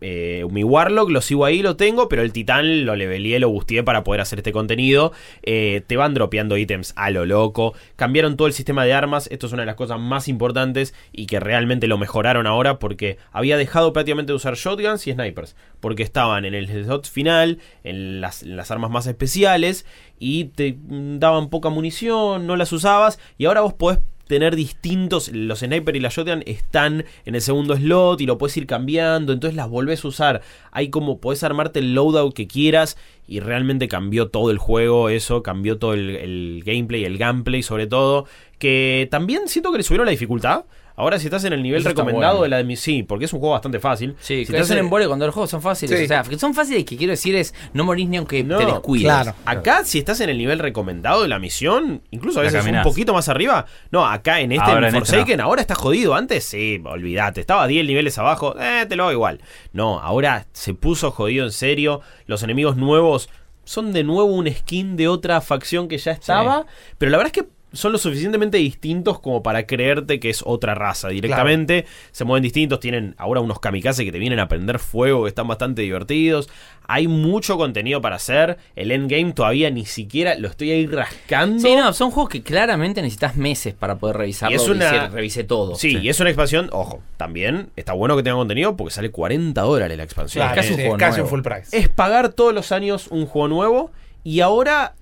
eh, mi Warlock lo sigo ahí, lo tengo, pero el Titán lo leveleé, lo busteé para poder hacer este contenido. Eh, te van dropeando ítems a lo loco. Cambiaron todo el sistema de armas. Esto es una de las cosas más importantes y que realmente lo mejoraron ahora porque había dejado prácticamente de usar shotguns y snipers. Porque estaban en el slot final, en las, en las armas más especiales y te mm, daban poca munición, no las usabas y ahora vos podés tener distintos, los sniper y la shotgun están en el segundo slot y lo puedes ir cambiando, entonces las volvés a usar. Hay como podés armarte el loadout que quieras y realmente cambió todo el juego, eso cambió todo el, el gameplay, el gameplay sobre todo, que también siento que le subieron la dificultad. Ahora si estás en el nivel Eso recomendado bueno. de la de mi sí, porque es un juego bastante fácil. Sí, si estás en- embole cuando los juegos son fáciles. Sí. O sea, que son fáciles, que quiero decir es no morís ni aunque No, te descuides. claro. Acá, si estás en el nivel recomendado de la misión, incluso a veces un poquito más arriba. No, acá en este Ahora en en este Forsaken, ahora está jodido. Antes, sí, olvídate. Estaba 10 niveles abajo, eh, te lo hago igual. No, ahora se puso jodido en serio. Los enemigos nuevos son de nuevo un skin de otra facción que ya estaba. Pero la verdad es que son lo suficientemente distintos como para creerte que es otra raza directamente. Se mueven distintos, tienen ahora unos kamikaze que te vienen a prender fuego, que están bastante divertidos. Hay mucho contenido para hacer. El endgame todavía ni siquiera lo estoy ahí rascando. Sí, no, son juegos que claramente necesitas meses para poder revisarlo. Y es una- decir, revisé todo. Sí, y es una expansión, ojo, también está bueno que tenga contenido porque sale 40 dólares la expansión. Claro, casi un sí, juego es casi nuevo. un full price. Es pagar todos los años un juego nuevo y ahora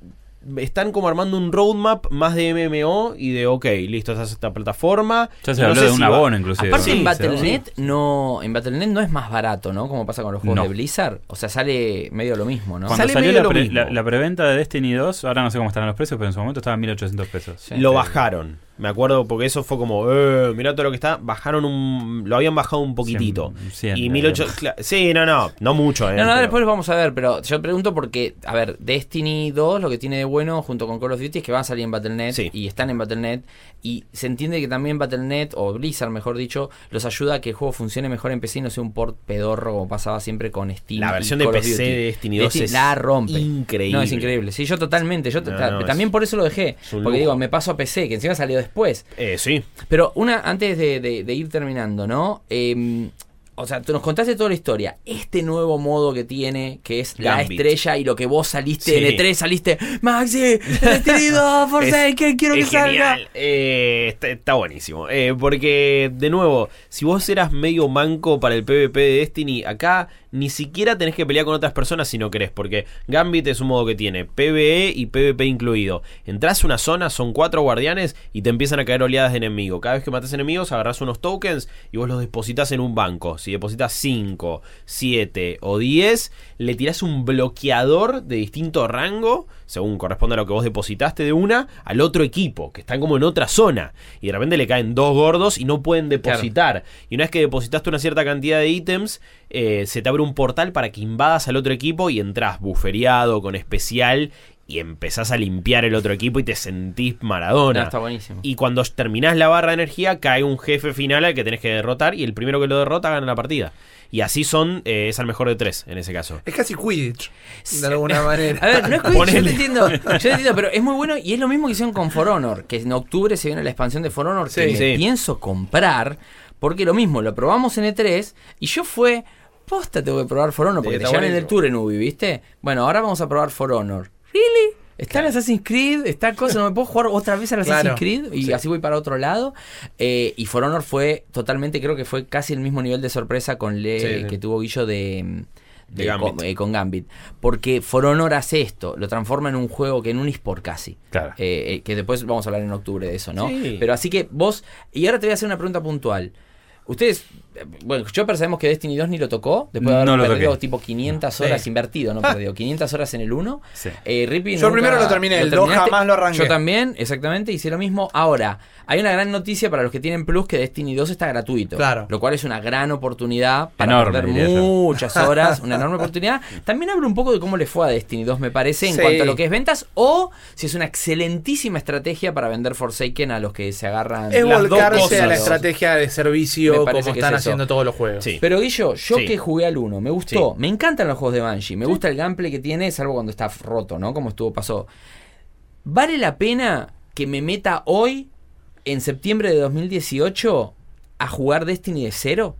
están como armando un roadmap más de MMO y de, ok, listo, esta es esta plataforma. Ya se No habló de un si va- abono inclusive. Aparte Sí, en Battle.net no, en Battle.net no es más barato, ¿no? Como pasa con los juegos No. de Blizzard. O sea, sale medio lo mismo, ¿no? Cuando Sale salió medio la, lo pre- mismo. la- la preventa de Destiny 2, ahora no sé cómo estarán los precios, pero en su momento estaba en 1800 pesos. Sí. Lo bajaron. Me acuerdo porque eso fue como, eh, mirá todo lo que está. Bajaron un. Lo habían bajado un poquitito. Cien, cien, y 1800. cla- Sí, no, no. No mucho, eh. No, no, pero- después vamos a ver, pero yo pregunto porque, a ver, Destiny 2 lo que tiene de bueno junto con Call of Duty es que van a salir en Battle.net Sí. y están en Battle.net y se entiende que también Battle.net o Blizzard, mejor dicho, los ayuda a que el juego funcione mejor en PC y no sea un port pedorro como pasaba siempre con Steam. La versión de PC de Destiny 2 es la rompe. increíble. No, es increíble. Sí, yo totalmente. Yo No, ta- no, también es- por eso lo dejé. es Porque lujo. digo, me paso a PC, que encima salió después. Eh, sí. Pero una, antes de, de- de ir terminando, ¿no? Eh, o sea, tú nos contaste toda la historia. Este nuevo modo que tiene, que es la estrella y lo que vos saliste Sí. en E3, saliste, Maxi, Destiny 2, Forsaken, quiero que es salga. Eh, está, está buenísimo. Eh, porque, de nuevo, si vos eras medio manco para el PvP de Destiny, acá ni siquiera tenés que pelear con otras personas si no querés. Porque Gambit es un modo que tiene PvE y PvP incluido. Entrás a una zona, son cuatro guardianes y te empiezan a caer oleadas de enemigos. Cada vez que matas enemigos, agarrás unos tokens y vos los depositas en un banco. Si depositas 5, 7 o 10, le tirás un bloqueador de distinto rango, según corresponde a lo que vos depositaste de una, al otro equipo, que están como en otra zona. Y de repente le caen dos gordos y no pueden depositar. Y una vez que depositaste una cierta cantidad de ítems, eh, se te abre un portal para que invadas al otro equipo y entras buferiado, con especial. Y empezás a limpiar el otro equipo y te sentís Maradona. No, está buenísimo. Y cuando terminás la barra de energía, cae un jefe final al que tenés que derrotar. Y el primero que lo derrota gana la partida. Y así son, eh, es al mejor de tres en ese caso. Es casi Quidditch, de alguna manera. A ver, no es Quidditch, yo te entiendo, yo te entiendo, pero es muy bueno y es lo mismo que hicieron con For Honor, que en octubre se viene la expansión de For Honor que Sí, me sí. pienso comprar, porque lo mismo, lo probamos en E3 y yo fue, posta tengo que probar For Honor, porque te está llevan en el buenísimo. tour en Ubi, ¿viste? Bueno, ahora vamos a probar For Honor. ¿Really? Está en Assassin's Creed, está cosa, no me puedo jugar otra vez al Assassin's Claro, Creed y sí. así voy para otro lado. Eh, y For Honor fue totalmente, creo que fue casi el mismo nivel de sorpresa con le Sí, sí. que tuvo Guillo de, De Gambit. con- eh, con Gambit. Porque For Honor hace esto, lo transforma en un juego que en un eSport casi. Claro. Eh, eh, que después vamos a hablar en octubre de eso, ¿no? Sí. Pero así que vos, y ahora te voy a hacer una pregunta puntual. Ustedes, eh, bueno, yo sabemos que Destiny 2 ni lo tocó, después de haber No lo perdido toqué. tipo 500 horas Sí. invertido, no perdido, 500 horas en el 1. Sí. Eh, Rippy Yo nunca- primero lo terminé, el 2 terminaste. jamás lo arranqué. Yo también, exactamente, hice lo mismo. Ahora, hay una gran noticia para los que tienen Plus que Destiny 2 está gratuito. Claro. Lo cual es una gran oportunidad para Enorme, perder muchas horas, una enorme oportunidad. También habla un poco de cómo le fue a Destiny 2, me parece, en Sí. cuanto a lo que es ventas, o si es una excelentísima estrategia para vender Forsaken a los que se agarran Es las dos volcarse cosas. a la estrategia de servicio Me como están. Haciendo todos los juegos. Sí. Pero Guillo, yo Sí. que jugué al 1, me gustó. Sí. Me encantan los juegos de Banshee. Me gusta el gameplay que tiene, salvo cuando está roto, ¿no? Como estuvo, pasó. ¿Vale la pena que me meta hoy, en septiembre de 2018, a jugar Destiny de cero?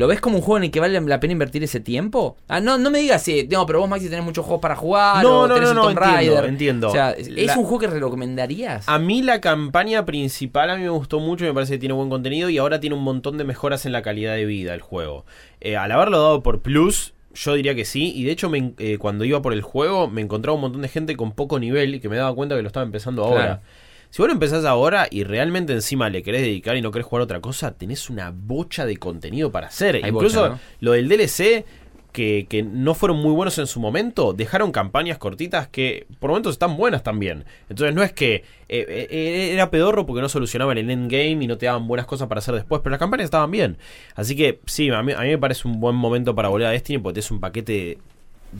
¿Lo ves como un juego en el que vale la pena invertir ese tiempo? Ah, no, no me digas, eh, no, pero vos Maxi tenés muchos juegos para jugar. No, o no, tenés no, no, entiendo. O sea, ¿es La- un juego que recomendarías? A mí la campaña principal a mí me gustó mucho, me parece que tiene buen contenido y ahora tiene un montón de mejoras en la calidad de vida el juego. Eh, al haberlo dado por Plus, yo diría que sí. Y de hecho, me eh, cuando iba por el juego, me encontraba un montón de gente con poco nivel y que me daba cuenta que lo estaba empezando ahora. Claro. Si vos lo empezás ahora y realmente encima le querés dedicar y no querés jugar otra cosa, tenés una bocha de contenido para hacer. Hay Incluso bocha, ¿no? lo del DLC, que, que no fueron muy buenos en su momento, dejaron campañas cortitas que por momentos están buenas también. Entonces no es que eh, eh, era pedorro porque no solucionaban el endgame y no te daban buenas cosas para hacer después, pero las campañas estaban bien. Así que sí, a mí, a mí me parece un buen momento para volver a Destiny porque es un paquete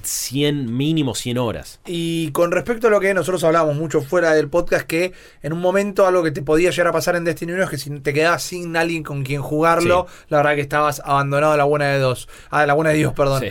100, mínimo 100 horas. Y con respecto a lo que nosotros hablábamos mucho fuera del podcast, que en un momento algo que te podía llegar a pasar en Destiny 1 es que si te quedabas sin alguien con quien jugarlo, la verdad que estabas abandonado a la buena de dos. A la buena de Dios, perdón. Sí.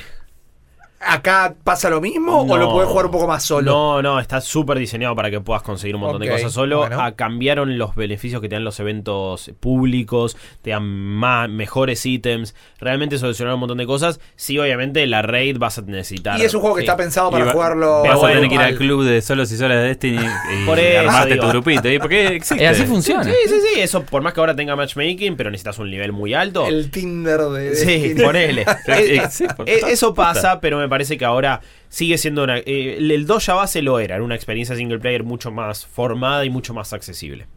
¿Acá pasa lo mismo o lo puedes jugar un poco más solo? No, no, está súper diseñado para que puedas conseguir un montón de cosas solo. bueno. Ah, cambiaron los beneficios que te dan los eventos públicos, te dan más, mejores ítems. Realmente solucionaron un montón de cosas. Sí, obviamente la raid vas a necesitar. Y es un juego que Sí. está pensado Y para va- jugarlo. Vas a bueno, tener que ir al club de solos y solas de Destiny y Por eso, armarte digo. tu grupito. ¿Y por qué existe? Eh, así funciona. Sí, sí, sí. Eso por más que ahora tenga matchmaking, pero necesitas un nivel muy alto. El Tinder de. Sí, Destiny. ponele. Eh, sí, por- eh, Eso pasa, pero me parece que ahora sigue siendo una. eh, el el 2 ya base lo era, era una experiencia single player mucho más formada y mucho más accesible.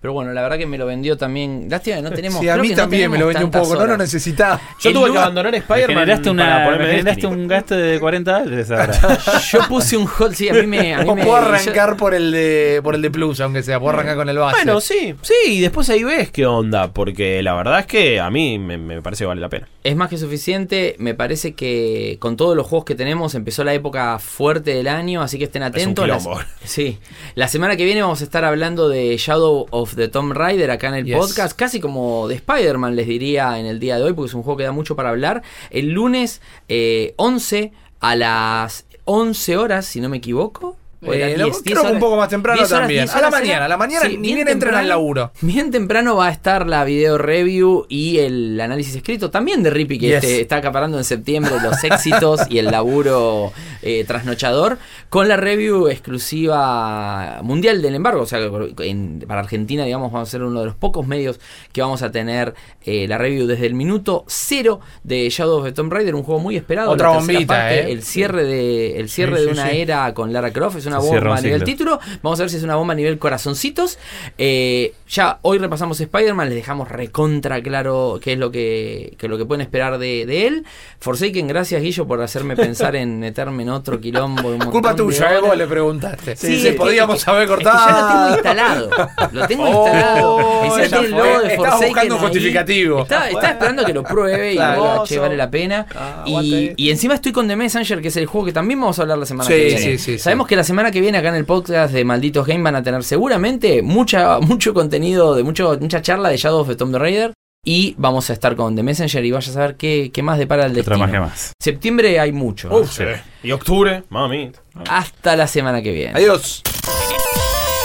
Pero bueno, la verdad que me lo vendió también. Lástima que no tenemos. Sí, a mí que no también me lo vendió un poco. No lo necesitaba. Yo El tuve que abandonar Me Spider-Man generaste, una, para me ponerme generaste un gasto de 40 dólares ahora. Yo puse un hold, sí, a mí me. A mí me- puedo arrancar por el de por el de Plus, aunque sea. Puedo arrancar con el base. Bueno, sí, sí, y después ahí ves qué onda, porque la verdad es que a mí me, me parece que vale la pena. Es más que suficiente. Me parece que con todos los juegos que tenemos empezó la época fuerte del año, así que estén atentos. La- quilombo. sí. La semana que viene vamos a estar hablando de Shadow of the Tomb Raider acá en el Yes. podcast, casi como de Spider-Man les diría en el día de hoy, porque es un juego que da mucho para hablar. El lunes eh, 11 a las 11 horas, si no me equivoco. Eh, lo- 10, 10 creo que un poco más temprano 10 horas, también. 10 A la mañana, a la mañana ni bien entren temprano- al laburo. Bien temprano va a estar la video review y el análisis escrito también de Rippy, que Yes. este, está acaparando en septiembre los éxitos y el laburo eh, trasnochador, con la review exclusiva mundial del embargo. O sea, en- para Argentina, digamos, vamos a ser uno de los pocos medios que vamos a tener eh, la review desde el minuto cero de Shadow of the Tomb Raider, un juego muy esperado. Otra bombita, parte, eh. El cierre de, el cierre Sí, de una era con Lara Croft, es una bomba un a nivel título. Vamos a ver si es una bomba a nivel corazoncitos. Eh, ya hoy repasamos Spider-Man, les dejamos recontra claro qué es lo que, qué es lo que pueden esperar de, de él. Forsaken, gracias Guillo por hacerme pensar en meterme en otro quilombo. un montón Culpa tuya, eh, vos le preguntaste. Sí, Sí, es que- podíamos es que- haber es que cortado. ya lo tengo instalado. Lo tengo Oh, instalado. Encima el logo de Estaba Forsaken buscando un justificativo. Estaba, estaba esperando que lo pruebe y Claro. digo, che, vale la pena. Ah, y, y encima estoy con The Messenger, que es el juego que también vamos a hablar la semana Sí, que viene. sí, sí, Sabemos sí. que la semana que viene acá en el podcast de Malditos Game van a tener seguramente mucha, mucho contenido, de mucho, mucha charla de Shadow of the Tomb Raider. Y vamos a estar con The Messenger y vaya a saber qué, qué más depara el Otra destino. magia más. Septiembre hay mucho. Uf, Sí. Y octubre, mami. Hasta la semana que viene. Adiós.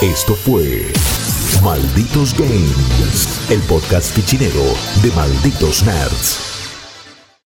Esto fue Malditos Games, el podcast fichinero de Malditos Nerds.